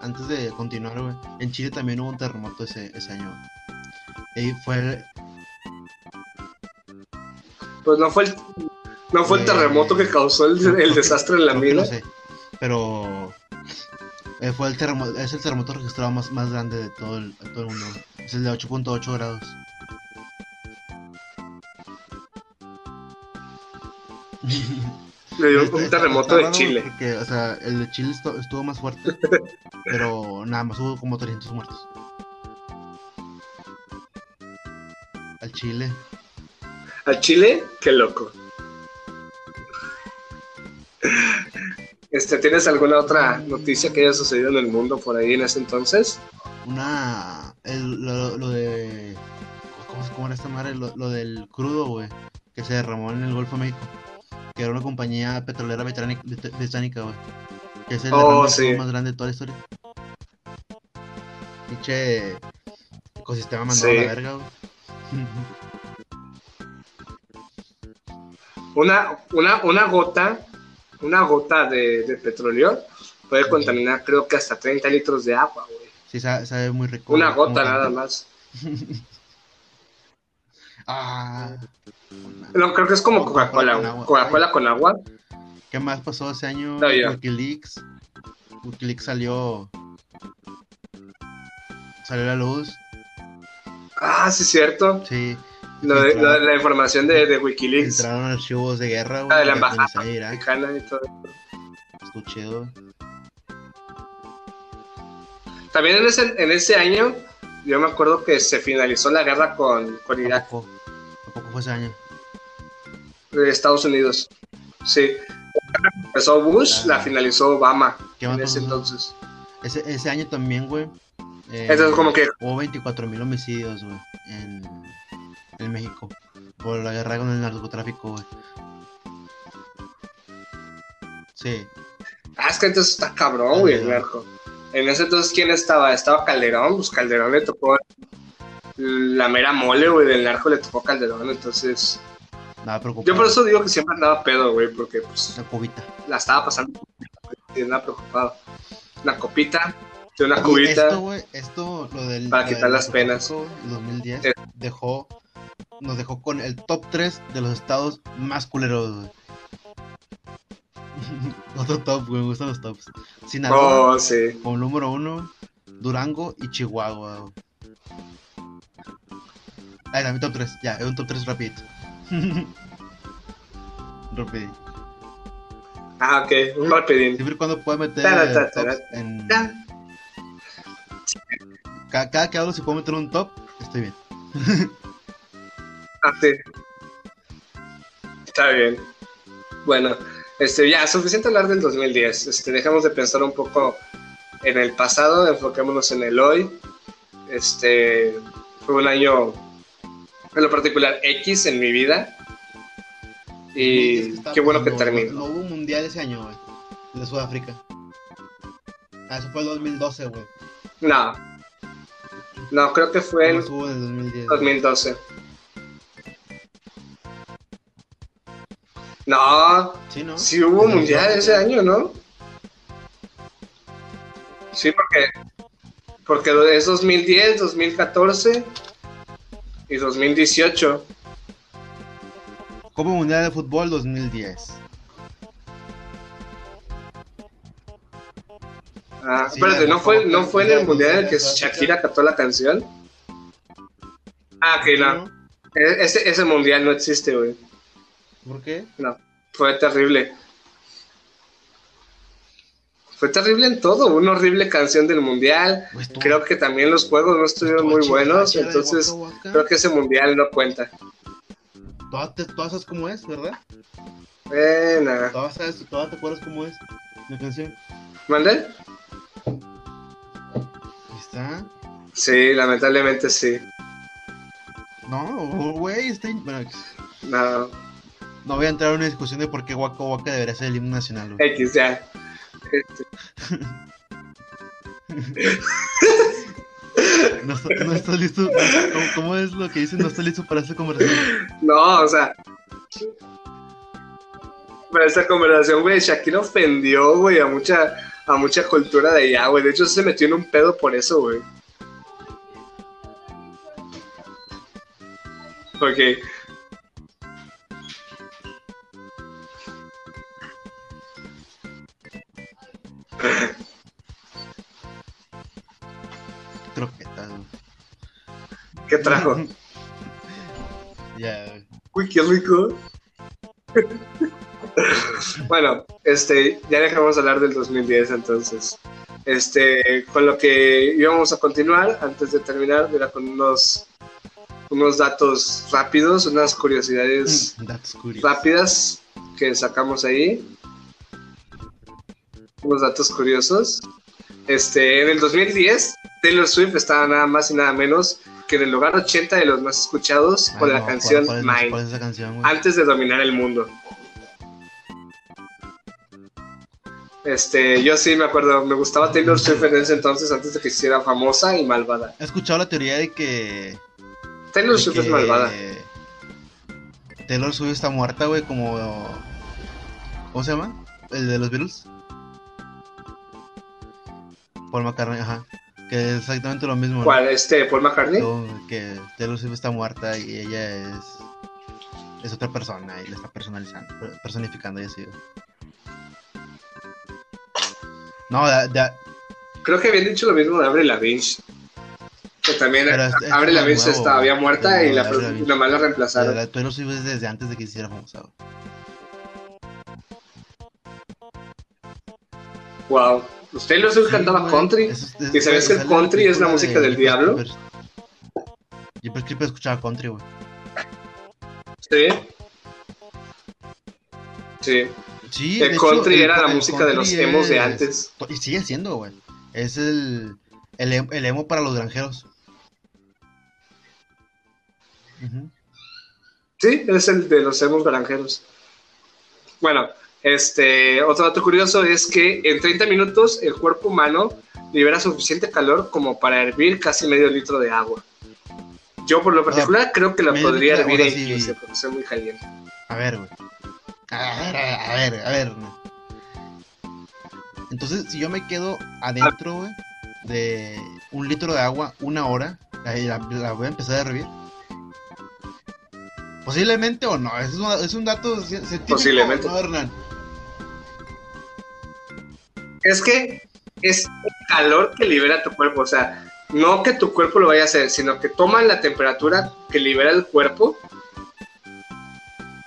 antes de continuar, güey, en Chile también hubo un terremoto ese, ese año. Y fue el- Pues no fue el, no fue el terremoto que causó el, el desastre en la mina. no sé, pero eh, fue el terremoto, es el terremoto registrado más, más grande de todo el, de todo el mundo. Es el de 8.8 grados. Le dio Está- un terremoto de Chile. Porque, o sea, el de Chile estu- estuvo más fuerte, pero nada más hubo como 300 muertos. Al Chile. A Chile, qué loco. Este, ¿Tienes alguna otra noticia que haya sucedido en el mundo por ahí en ese entonces? Una. El, lo, lo de. ¿Cómo, se- cómo era esta madre? Lo, lo del crudo, güey. Que se derramó en el Golfo de México. Que era una compañía petrolera británica, brit- británica, güey. Que es el Oh, sí. más grande de toda la historia. Pinche. Ecosistema mandado Sí. a la verga, güey. Una, una, una gota, una gota de, de petróleo puede contaminar creo que hasta 30 litros de agua, güey. Sí, sabe, sabe muy rico. Una gota nada más. Ah. No, creo que es como Coca-Cola Coca-Cola, con agua. Coca-Cola con agua. ¿Qué más pasó ese año? No. Wikileaks. Wikileaks salió. Salió a la luz. Ah, sí, cierto. Sí. Lo de, lo de la información de, de Wikileaks. Entraron archivos de guerra, Ah, de la embajada mexicana y todo. Chido. También en ese, en ese año, yo me acuerdo que se finalizó la guerra con, con ¿A Irak. poco? fue ese año? De Estados Unidos. Sí. Empezó Bush, la finalizó Obama ¿Qué en ese entonces. Ese, ese año también, güey. eh, Entonces, como que, Hubo 24 mil homicidios, güey, en, en México. Por la guerra con el narcotráfico, güey. Sí. ah, es que entonces está cabrón, güey, el narco. En ese entonces, ¿quién estaba? Estaba Calderón, pues Calderón le tocó la mera mole, güey, del narco le tocó Calderón, entonces... Nada preocupado. Yo por eso digo que siempre andaba pedo, güey, porque pues Una cubita. la estaba pasando y andaba preocupado. Una copita, de una cubita. Esto, güey, esto, lo del. Para lo quitar del las penas. narcotráfico, el 2010, Eh. dejó. Nos dejó con el top 3 de los estados más culeros, güey. Otro top, güey, me gustan los tops. Sinaloa, Oh, sí. como número uno, Durango y Chihuahua. Ahí está, mi top 3, ya, es un top 3 rapidito. Rapidito. Ah, ok, un rapidín. Siempre cuando pueda meter tops en. Cada, cada que hablo, si puedo meter un top, estoy bien. Ah, sí. Está bien. Bueno, este, ya, suficiente hablar del 2010. Este, dejamos de pensar un poco en el pasado, enfoquémonos en el hoy. Este, fue un año, en lo particular, X en mi vida. Y qué bueno que terminó. No hubo mundial ese año, güey. De Sudáfrica. Ah, eso fue el 2012, güey. No. No, creo que fue hubo en el 2010. 2012. No, Sí, ¿no? Sí hubo mundial ese año, ¿no? Sí, porque porque es 2010, 2014 y 2018. Copa Mundial de Fútbol 2010. Ah, Sí, espérate, ¿no fue, ¿no fue en el Mundial en el que. Shakira cantó la canción? Ah, ok, no. E- Ese, ese mundial no existe, güey. ¿Por qué? No, fue terrible. Fue terrible en todo, una horrible canción del mundial. Pues tú- Creo que también los juegos no estuvieron muy buenos, entonces Waka Waka. creo que ese mundial no cuenta. Todas, te- todas sabes cómo es, ¿verdad? Buena. Todas sabes, todas te acuerdas cómo es la canción. ¿Mande? Está. Sí, lamentablemente sí. No, güey, está. No, no voy a entrar en una discusión de por qué Waka Waka debería ser el himno nacional, güey. X ya. No, no estás listo. ¿Cómo, cómo es lo que dicen? No estás listo para esta conversación. No, o sea. Para esta conversación, güey, Shakira ofendió, güey, a mucha, a mucha cultura de allá, güey. De hecho, se metió en un pedo por eso, güey. Ok. ¿Qué trajo? Ya. Uy, qué rico. bueno, este, ya dejamos de hablar del 2010 entonces. Este, con lo que íbamos a continuar, antes de terminar, era con unos, unos datos rápidos, unas curiosidades rápidas que sacamos ahí. Unos datos curiosos. Este, en el 2010, Taylor Swift estaba nada más y nada menos que en el lugar 80 de los más escuchados Ah, con no, la ¿cuál- canción cuál es- Mine antes de dominar el mundo. Este, yo sí me acuerdo, me gustaba Taylor Swift en ese entonces antes de que se hiciera famosa y malvada. He escuchado la teoría de que. Taylor de Swift es malvada. Taylor Swift está muerta, güey, como. ¿Cómo se llama? El de los Beatles. Paul McCartney, ajá. Que es exactamente lo mismo. ¿Cuál? Este, Paul McCartney. Que Taylor Swift está muerta y ella es. Es otra persona y la está personalizando, personificando y así. No, de, de- Creo que habían dicho lo mismo de Avril Lavigne. Que también es- como Lavigne nuevo, estaba había muerta y la Lavigne. nomás la reemplazaron. la Taylor Swift es desde antes de que hiciera famosa. Wow. Taylor Swift Sí, cantaba country. es- ¿Y sabías que el country es la música de del diablo? Creepers. Jeepers Creepers escuchaba country, güey. Sí. Sí. Sí, El hecho, country el- era la el música de los emos de es- antes. Y sigue siendo, güey. Es el, el, em- el emo para los granjeros. Sí, es el de los emos granjeros. Bueno, este, otro dato curioso es que en 30 minutos el cuerpo humano libera suficiente calor como para hervir casi medio litro de agua. Yo por lo particular creo que la podría hervir en sí. 15 porque soy muy caliente. A ver, güey. A ver, a ver, a ver. Entonces, si yo me quedo adentro, güey, de un litro de agua, una hora, la, la- la voy a empezar a hervir. Posiblemente o no, es un, es un dato ci- científico. Posiblemente. ¿no, Hernán? Es que es el calor que libera tu cuerpo, o sea, no que tu cuerpo lo vaya a hacer, sino que toma la temperatura que libera el cuerpo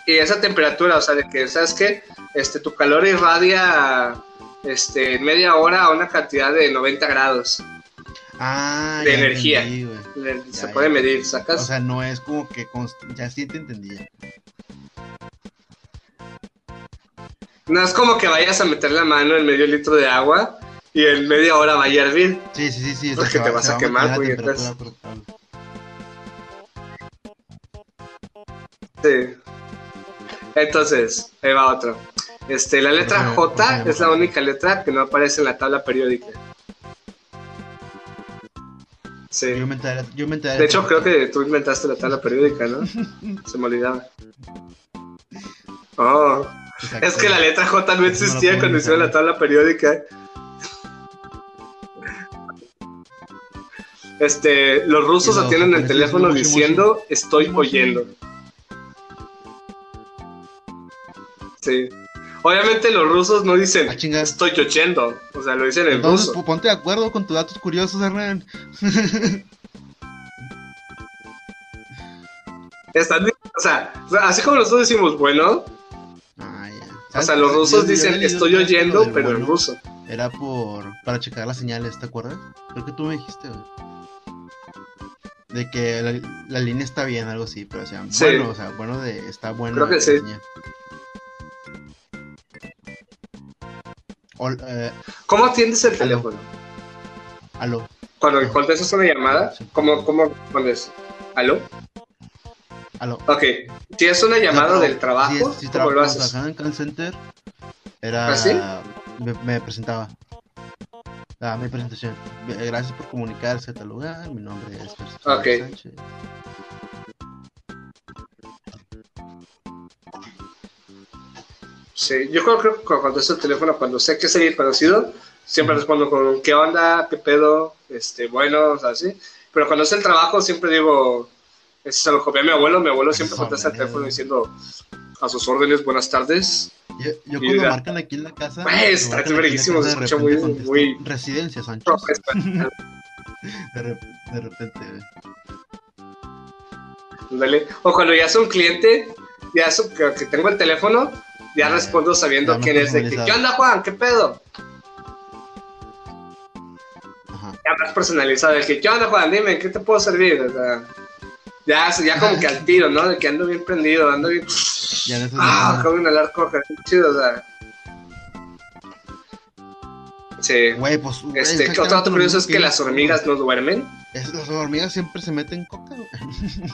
y esa temperatura, o sea, de que, ¿sabes qué? Este, tu calor irradia este, en media hora a una cantidad de 90 grados. Ah, De energía. entendí, Se Ya, puede ya. medir, O ¿sacas? sea, no es como que const- ya sí te entendí. No es como que vayas a meter la mano en medio litro de agua y en media hora vaya a hervir. Sí, sí, sí, sí. Porque te va- vas a quemar, puñetas. Sí. Entonces, ahí va otro. Este, la letra J es la única letra que no aparece en la tabla periódica. Sí. Yo inventé, yo De hecho, creo que tú inventaste la tabla periódica, ¿no? Se me olvidaba. Oh, Exacto. es que la letra J no existía cuando hicieron la tabla periódica. Este, los rusos los atienden el teléfono mucho, mucho. diciendo estoy oyendo. Sí. Obviamente los rusos no dicen Ah, estoy oyendo, o sea, lo dicen en Entonces, ruso. ponte de acuerdo con tus datos curiosos, Hernán. Están, o sea, así como nosotros decimos bueno, Ah, ya. o sea, los rusos yo dicen estoy oyendo, pero en ruso. Era por para checar las señales, ¿te acuerdas? Creo que tú me dijiste, güey. De que la, la línea está bien, algo así, pero o sea, Sí. bueno, o sea, bueno de está bueno. Creo que sí. señal. Ol- eh, ¿Cómo atiendes el Aló. teléfono? aló. Cuando contestas una llamada, ¿cómo, cómo respondes? ¿Aló? Aló. Ok, si es una llamada No, del trabajo, si es- si ¿cómo lo haces? en call center, era. ¿Ah, sí? me, me presentaba. Ah, mi presentación. Gracias por comunicarse a tal lugar. Mi nombre es Fernando Ok. Sánchez. Sí, yo creo que cuando contesto el teléfono, cuando sé que es alguien conocido, siempre respondo con ¿qué onda? ¿Qué pedo? Este, bueno, o sea, así. Pero cuando es el trabajo, siempre digo, eso se lo copié a mi abuelo, mi abuelo siempre contesta el teléfono diciendo a sus órdenes, buenas tardes. Yo, yo cuando ya. marcan aquí en la casa. Cuando está verguísimo, se de escucha muy- Residencia Sánchez. Profesional. De, rep- de repente. Ándale. O cuando ya es un cliente, ya es un- que, que tengo el teléfono, ya respondo sabiendo ya quién es. De que. ¿Qué onda, Juan? ¿Qué pedo? Ajá. ya más personalizado, de que, ¿qué onda, Juan? Dime, ¿qué te puedo servir? O sea, ya, ya como que al tiro, ¿no? De que ando bien prendido, ando bien... Ya no Ah, acabo de inhalar coca, chido, o sea... Sí. Güey, pues. Este, otro dato curioso es que las hormigas no duermen. Es- las hormigas siempre se meten coca, güey.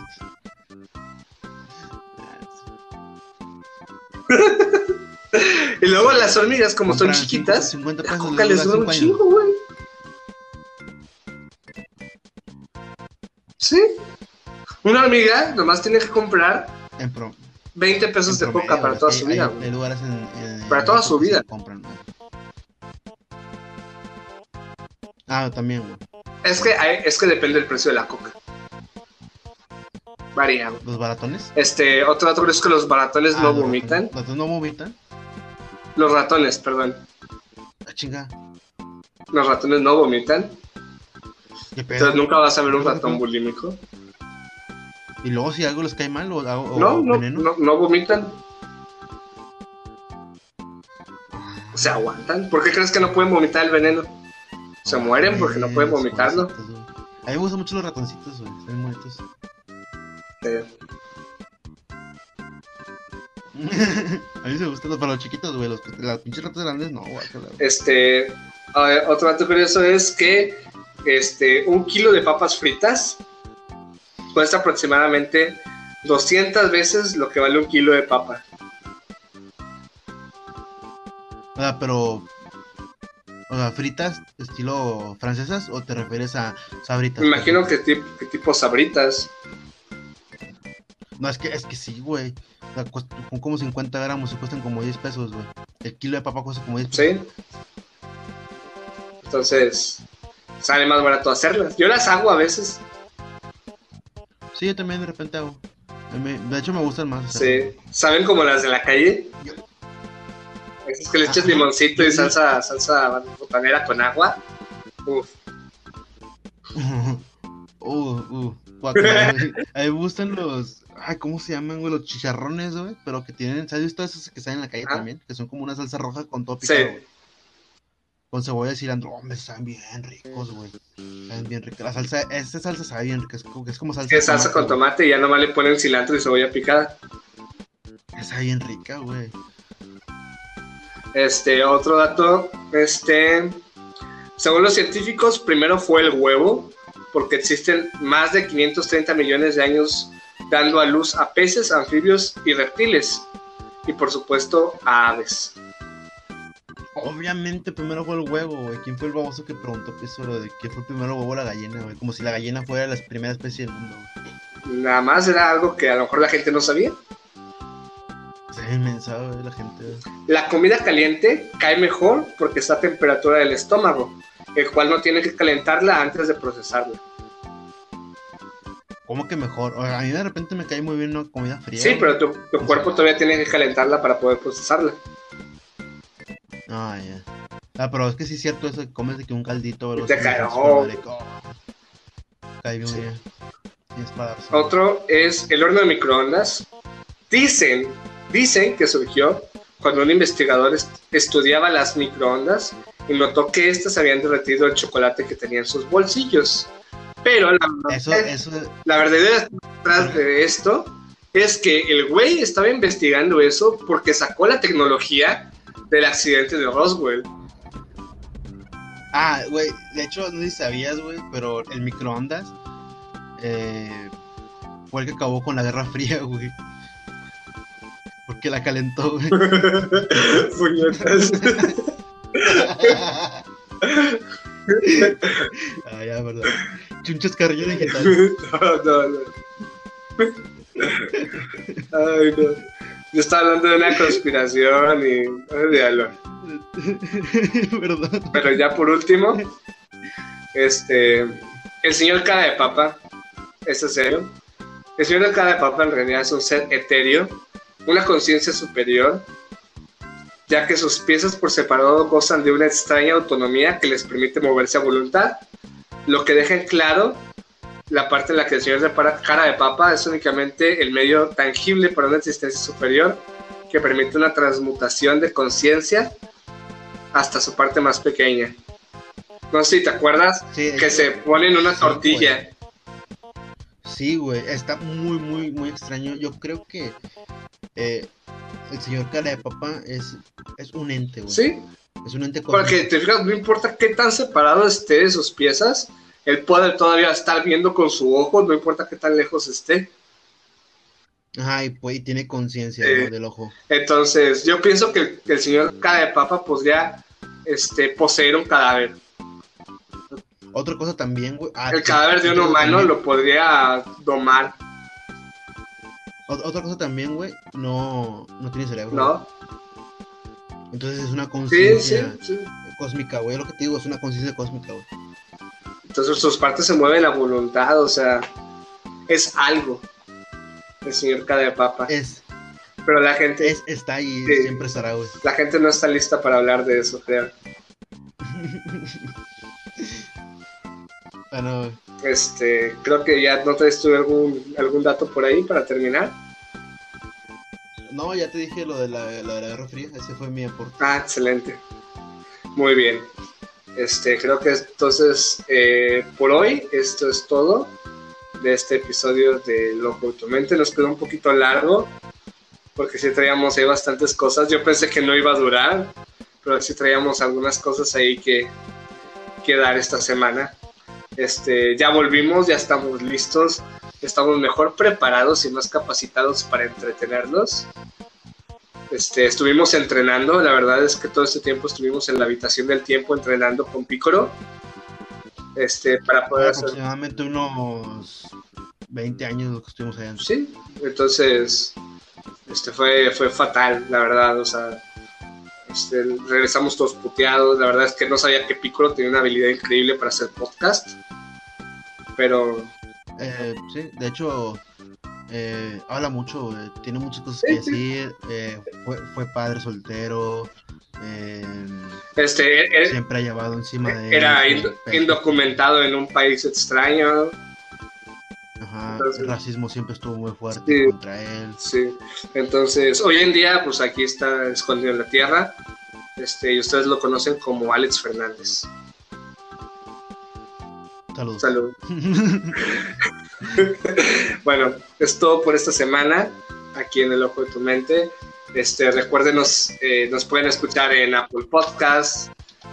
Y luego las hormigas, como son chiquitas, 50 la coca les dura un chingo, güey. Una hormiga nomás tiene que comprar En pro- 20 pesos de coca para toda su vida, Hay, güey. hay lugares en, en- Para toda su vida. compran. Ah, también, güey. Es que, es que depende del precio de la coca. Varía. güey. Los baratones. Este, otro dato es que los baratones Ah, no los vomitan. ¿Los ratones no vomitan? Los ratones, perdón. Ah, chinga. Los ratones no vomitan. Entonces nunca vas a ver un ratón bulímico. Y luego si algo les cae mal o, o No, no, veneno. no, no vomitan. Se aguantan. ¿Por qué crees que no pueden vomitar el veneno? Se mueren porque no pueden Güey, vomitarlo. A mí me gustan mucho los ratoncitos, güey. Están. Eh, a mí me gustan para los chiquitos, güey. Los, las pinches ratas grandes, no, güey. Este, ver, otro dato curioso es que este, un kilo de papas fritas cuesta aproximadamente 200 veces lo que vale un kilo de papa. Ah, pero. O sea, fritas estilo francesas o te refieres a sabritas? Me imagino que, tipo, que tipo sabritas. No, es que, es que sí, güey. O sea, con como 50 gramos se cuestan como 10 pesos, güey. El kilo de papa cuesta como 10 pesos. Sí. Entonces, sale más barato hacerlas. Yo las hago a veces. Sí, yo también de repente hago. De hecho, me gustan más. Sí. ¿Saben como las de la calle? Es que le echas limoncito y salsa, salsa botanera con agua. Uf. uh, uh. A mí me gustan los. Ay, ¿cómo se llaman, güey? Los chicharrones, güey. Pero que tienen. ¿Sabes visto esos que están en la calle también? Que son como una salsa roja con picado. Sí. Con cebolla y cilantro. Me saben bien ricos, güey. Saben bien ricos. La salsa, esta salsa sabe bien rica. Es como, es como salsa. Es salsa con tomate y ya nomás le ponen cilantro y cebolla picada. Está bien rica, güey. Este, otro dato, este, según los científicos, primero fue el huevo, porque existen más de 530 millones de años dando a luz a peces, anfibios y reptiles, y por supuesto a aves. Obviamente primero fue el huevo, güey. ¿Quién fue el baboso que preguntó eso lo de que fue primero el huevo o la gallina, güey? Como si la gallina fuera la primera especie del mundo. Nada más era algo que a lo mejor la gente no sabía. la gente. La comida caliente cae mejor porque está a temperatura del estómago, el cual no tiene que calentarla antes de procesarla. ¿Cómo que mejor? a mí de repente me cae muy bien una comida fría. Sí, pero tu, cuerpo todavía tiene que calentarla para poder procesarla. Ah, ya. Ah, pero es que sí es cierto eso que comes de que un caldito. Te cae, oh. Cae bien, Otro es el horno de microondas. Dicen Dicen que surgió cuando un investigador estudiaba las microondas y notó que éstas habían derretido el chocolate que tenía en sus bolsillos. Pero la, la verdadera detrás de esto es que el güey estaba investigando eso porque sacó la tecnología del accidente de Roswell. Ah, güey, de hecho, no sé si sabías, güey, pero el microondas eh, fue el que acabó con la Guerra Fría, güey que la calentó, güey. ah, ya, verdad. Chunchos carrillo digital. no, no, no. Ay, no. Yo estaba hablando de una conspiración y. Olvídalo. Perdón. Pero ya por último, este. El señor cara de papa, ¿es serio? El señor cara de papa en realidad es un ser etéreo una conciencia superior, ya que sus piezas por separado gozan de una extraña autonomía que les permite moverse a voluntad, lo que deja en claro la parte en la que el Señor cara de papa es únicamente el medio tangible para una existencia superior que permite una transmutación de conciencia hasta su parte más pequeña. No sé si te acuerdas que se pone en una tortilla. Sí, güey, está muy, muy, muy extraño. Yo creo que eh, el señor cara de papá es, es un ente, güey. Sí. Es un ente Porque te fijas, no importa qué tan separado esté de sus piezas, él puede todavía estar viendo con su ojo, no importa qué tan lejos esté. Ajá, y, pues, tiene conciencia del ojo. Entonces, yo pienso que, el señor cara de papa podría este, poseer un cadáver. Otra cosa también, güey. Ah, el cadáver de un humano lo podría domar. Otra cosa también, güey, no, no tiene cerebro. No. Entonces es una conciencia cósmica, güey. Lo que te digo es una conciencia cósmica, güey. Entonces sus partes se mueven a voluntad, o sea, es algo. El señor cara de papa. Es. Pero la gente. Es, está ahí, siempre estará, güey. La gente no está lista para hablar de eso, creo. bueno, este, creo que ya no te estuve algún, algún dato por ahí para terminar. No, ya te dije lo de la, de la Guerra Fría, ese fue mi aporte. Ah, excelente. Muy bien. Este, creo que entonces eh, por hoy esto es todo de este episodio de Loco tu mente. Nos quedó un poquito largo, porque sí traíamos ahí bastantes cosas. Yo pensé que no iba a durar, pero sí traíamos algunas cosas ahí que, que dar esta semana. Este, ya volvimos, ya estamos listos, estamos mejor preparados y más capacitados para entretenerlos. Este, estuvimos entrenando, la verdad es que todo este tiempo estuvimos en la habitación del tiempo entrenando con Pícoro. Este, para poder hacer... Aproximadamente unos 20 años lo que estuvimos allá. Sí, entonces este fue, fue fatal, la verdad, o sea, este, regresamos todos puteados, la verdad es que no sabía que Piccolo tenía una habilidad increíble para hacer podcast, pero... Eh, sí, de hecho, eh, habla mucho, eh, tiene muchas cosas que decir, eh, fue, fue, padre soltero, eh, este, siempre ha llevado encima de Era él, indocumentado en un país extraño. Ajá, Entonces, el racismo siempre estuvo muy fuerte sí, contra él. Sí, entonces hoy en día pues aquí está escondido en la tierra este, y ustedes lo conocen como Alex Fernández. Salud. Salud. bueno, es todo por esta semana aquí en el Ojo de tu Mente. Este, recuérdenos, eh, nos pueden escuchar en Apple Podcast,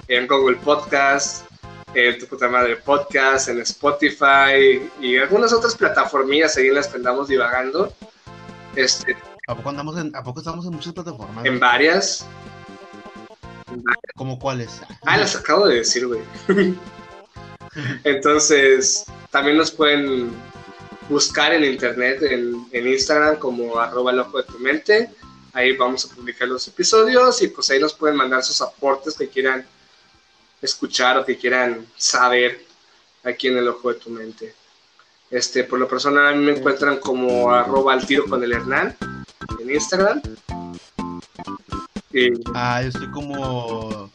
en Google Podcast, en tu puta madre podcast, en Spotify y algunas otras plataformillas ahí en las que andamos divagando. Este, ¿A poco, andamos en, ¿A poco estamos en muchas plataformas? En varias. ¿Cómo cuáles? Ah, las acabo de decir, güey. Entonces, también nos pueden buscar en internet, en, Instagram como arroba el ojo de tu mente. Ahí vamos a publicar los episodios y pues ahí nos pueden mandar sus aportes que quieran escuchar o que quieran saber aquí en el ojo de tu mente. Este, por lo personal a mí me encuentran como arroba al tiro con el Hernán en Instagram. Ah, yo estoy como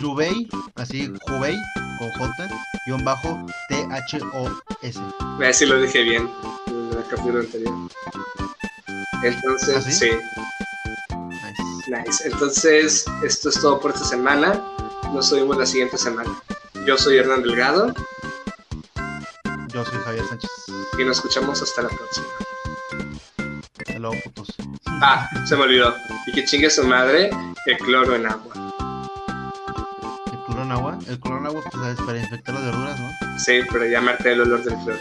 Jubei, así Jubei con J, guion bajo T-H-O-S. A ver si lo dije bien en el capítulo anterior. Entonces, ¿Ah, sí? sí. Nice. nice. Entonces, esto es todo por esta semana. Nos vemos la siguiente semana. Yo soy Hernán Delgado. Yo soy Javier Sánchez. Y nos escuchamos hasta la próxima. Hasta luego, putos. Ah, se me olvidó. Y que chingue su madre el cloro en agua. ¿El cloro en agua? El cloro en agua pues, es para infectar las verduras, ¿no? Sí, pero llamarte el olor del cloro.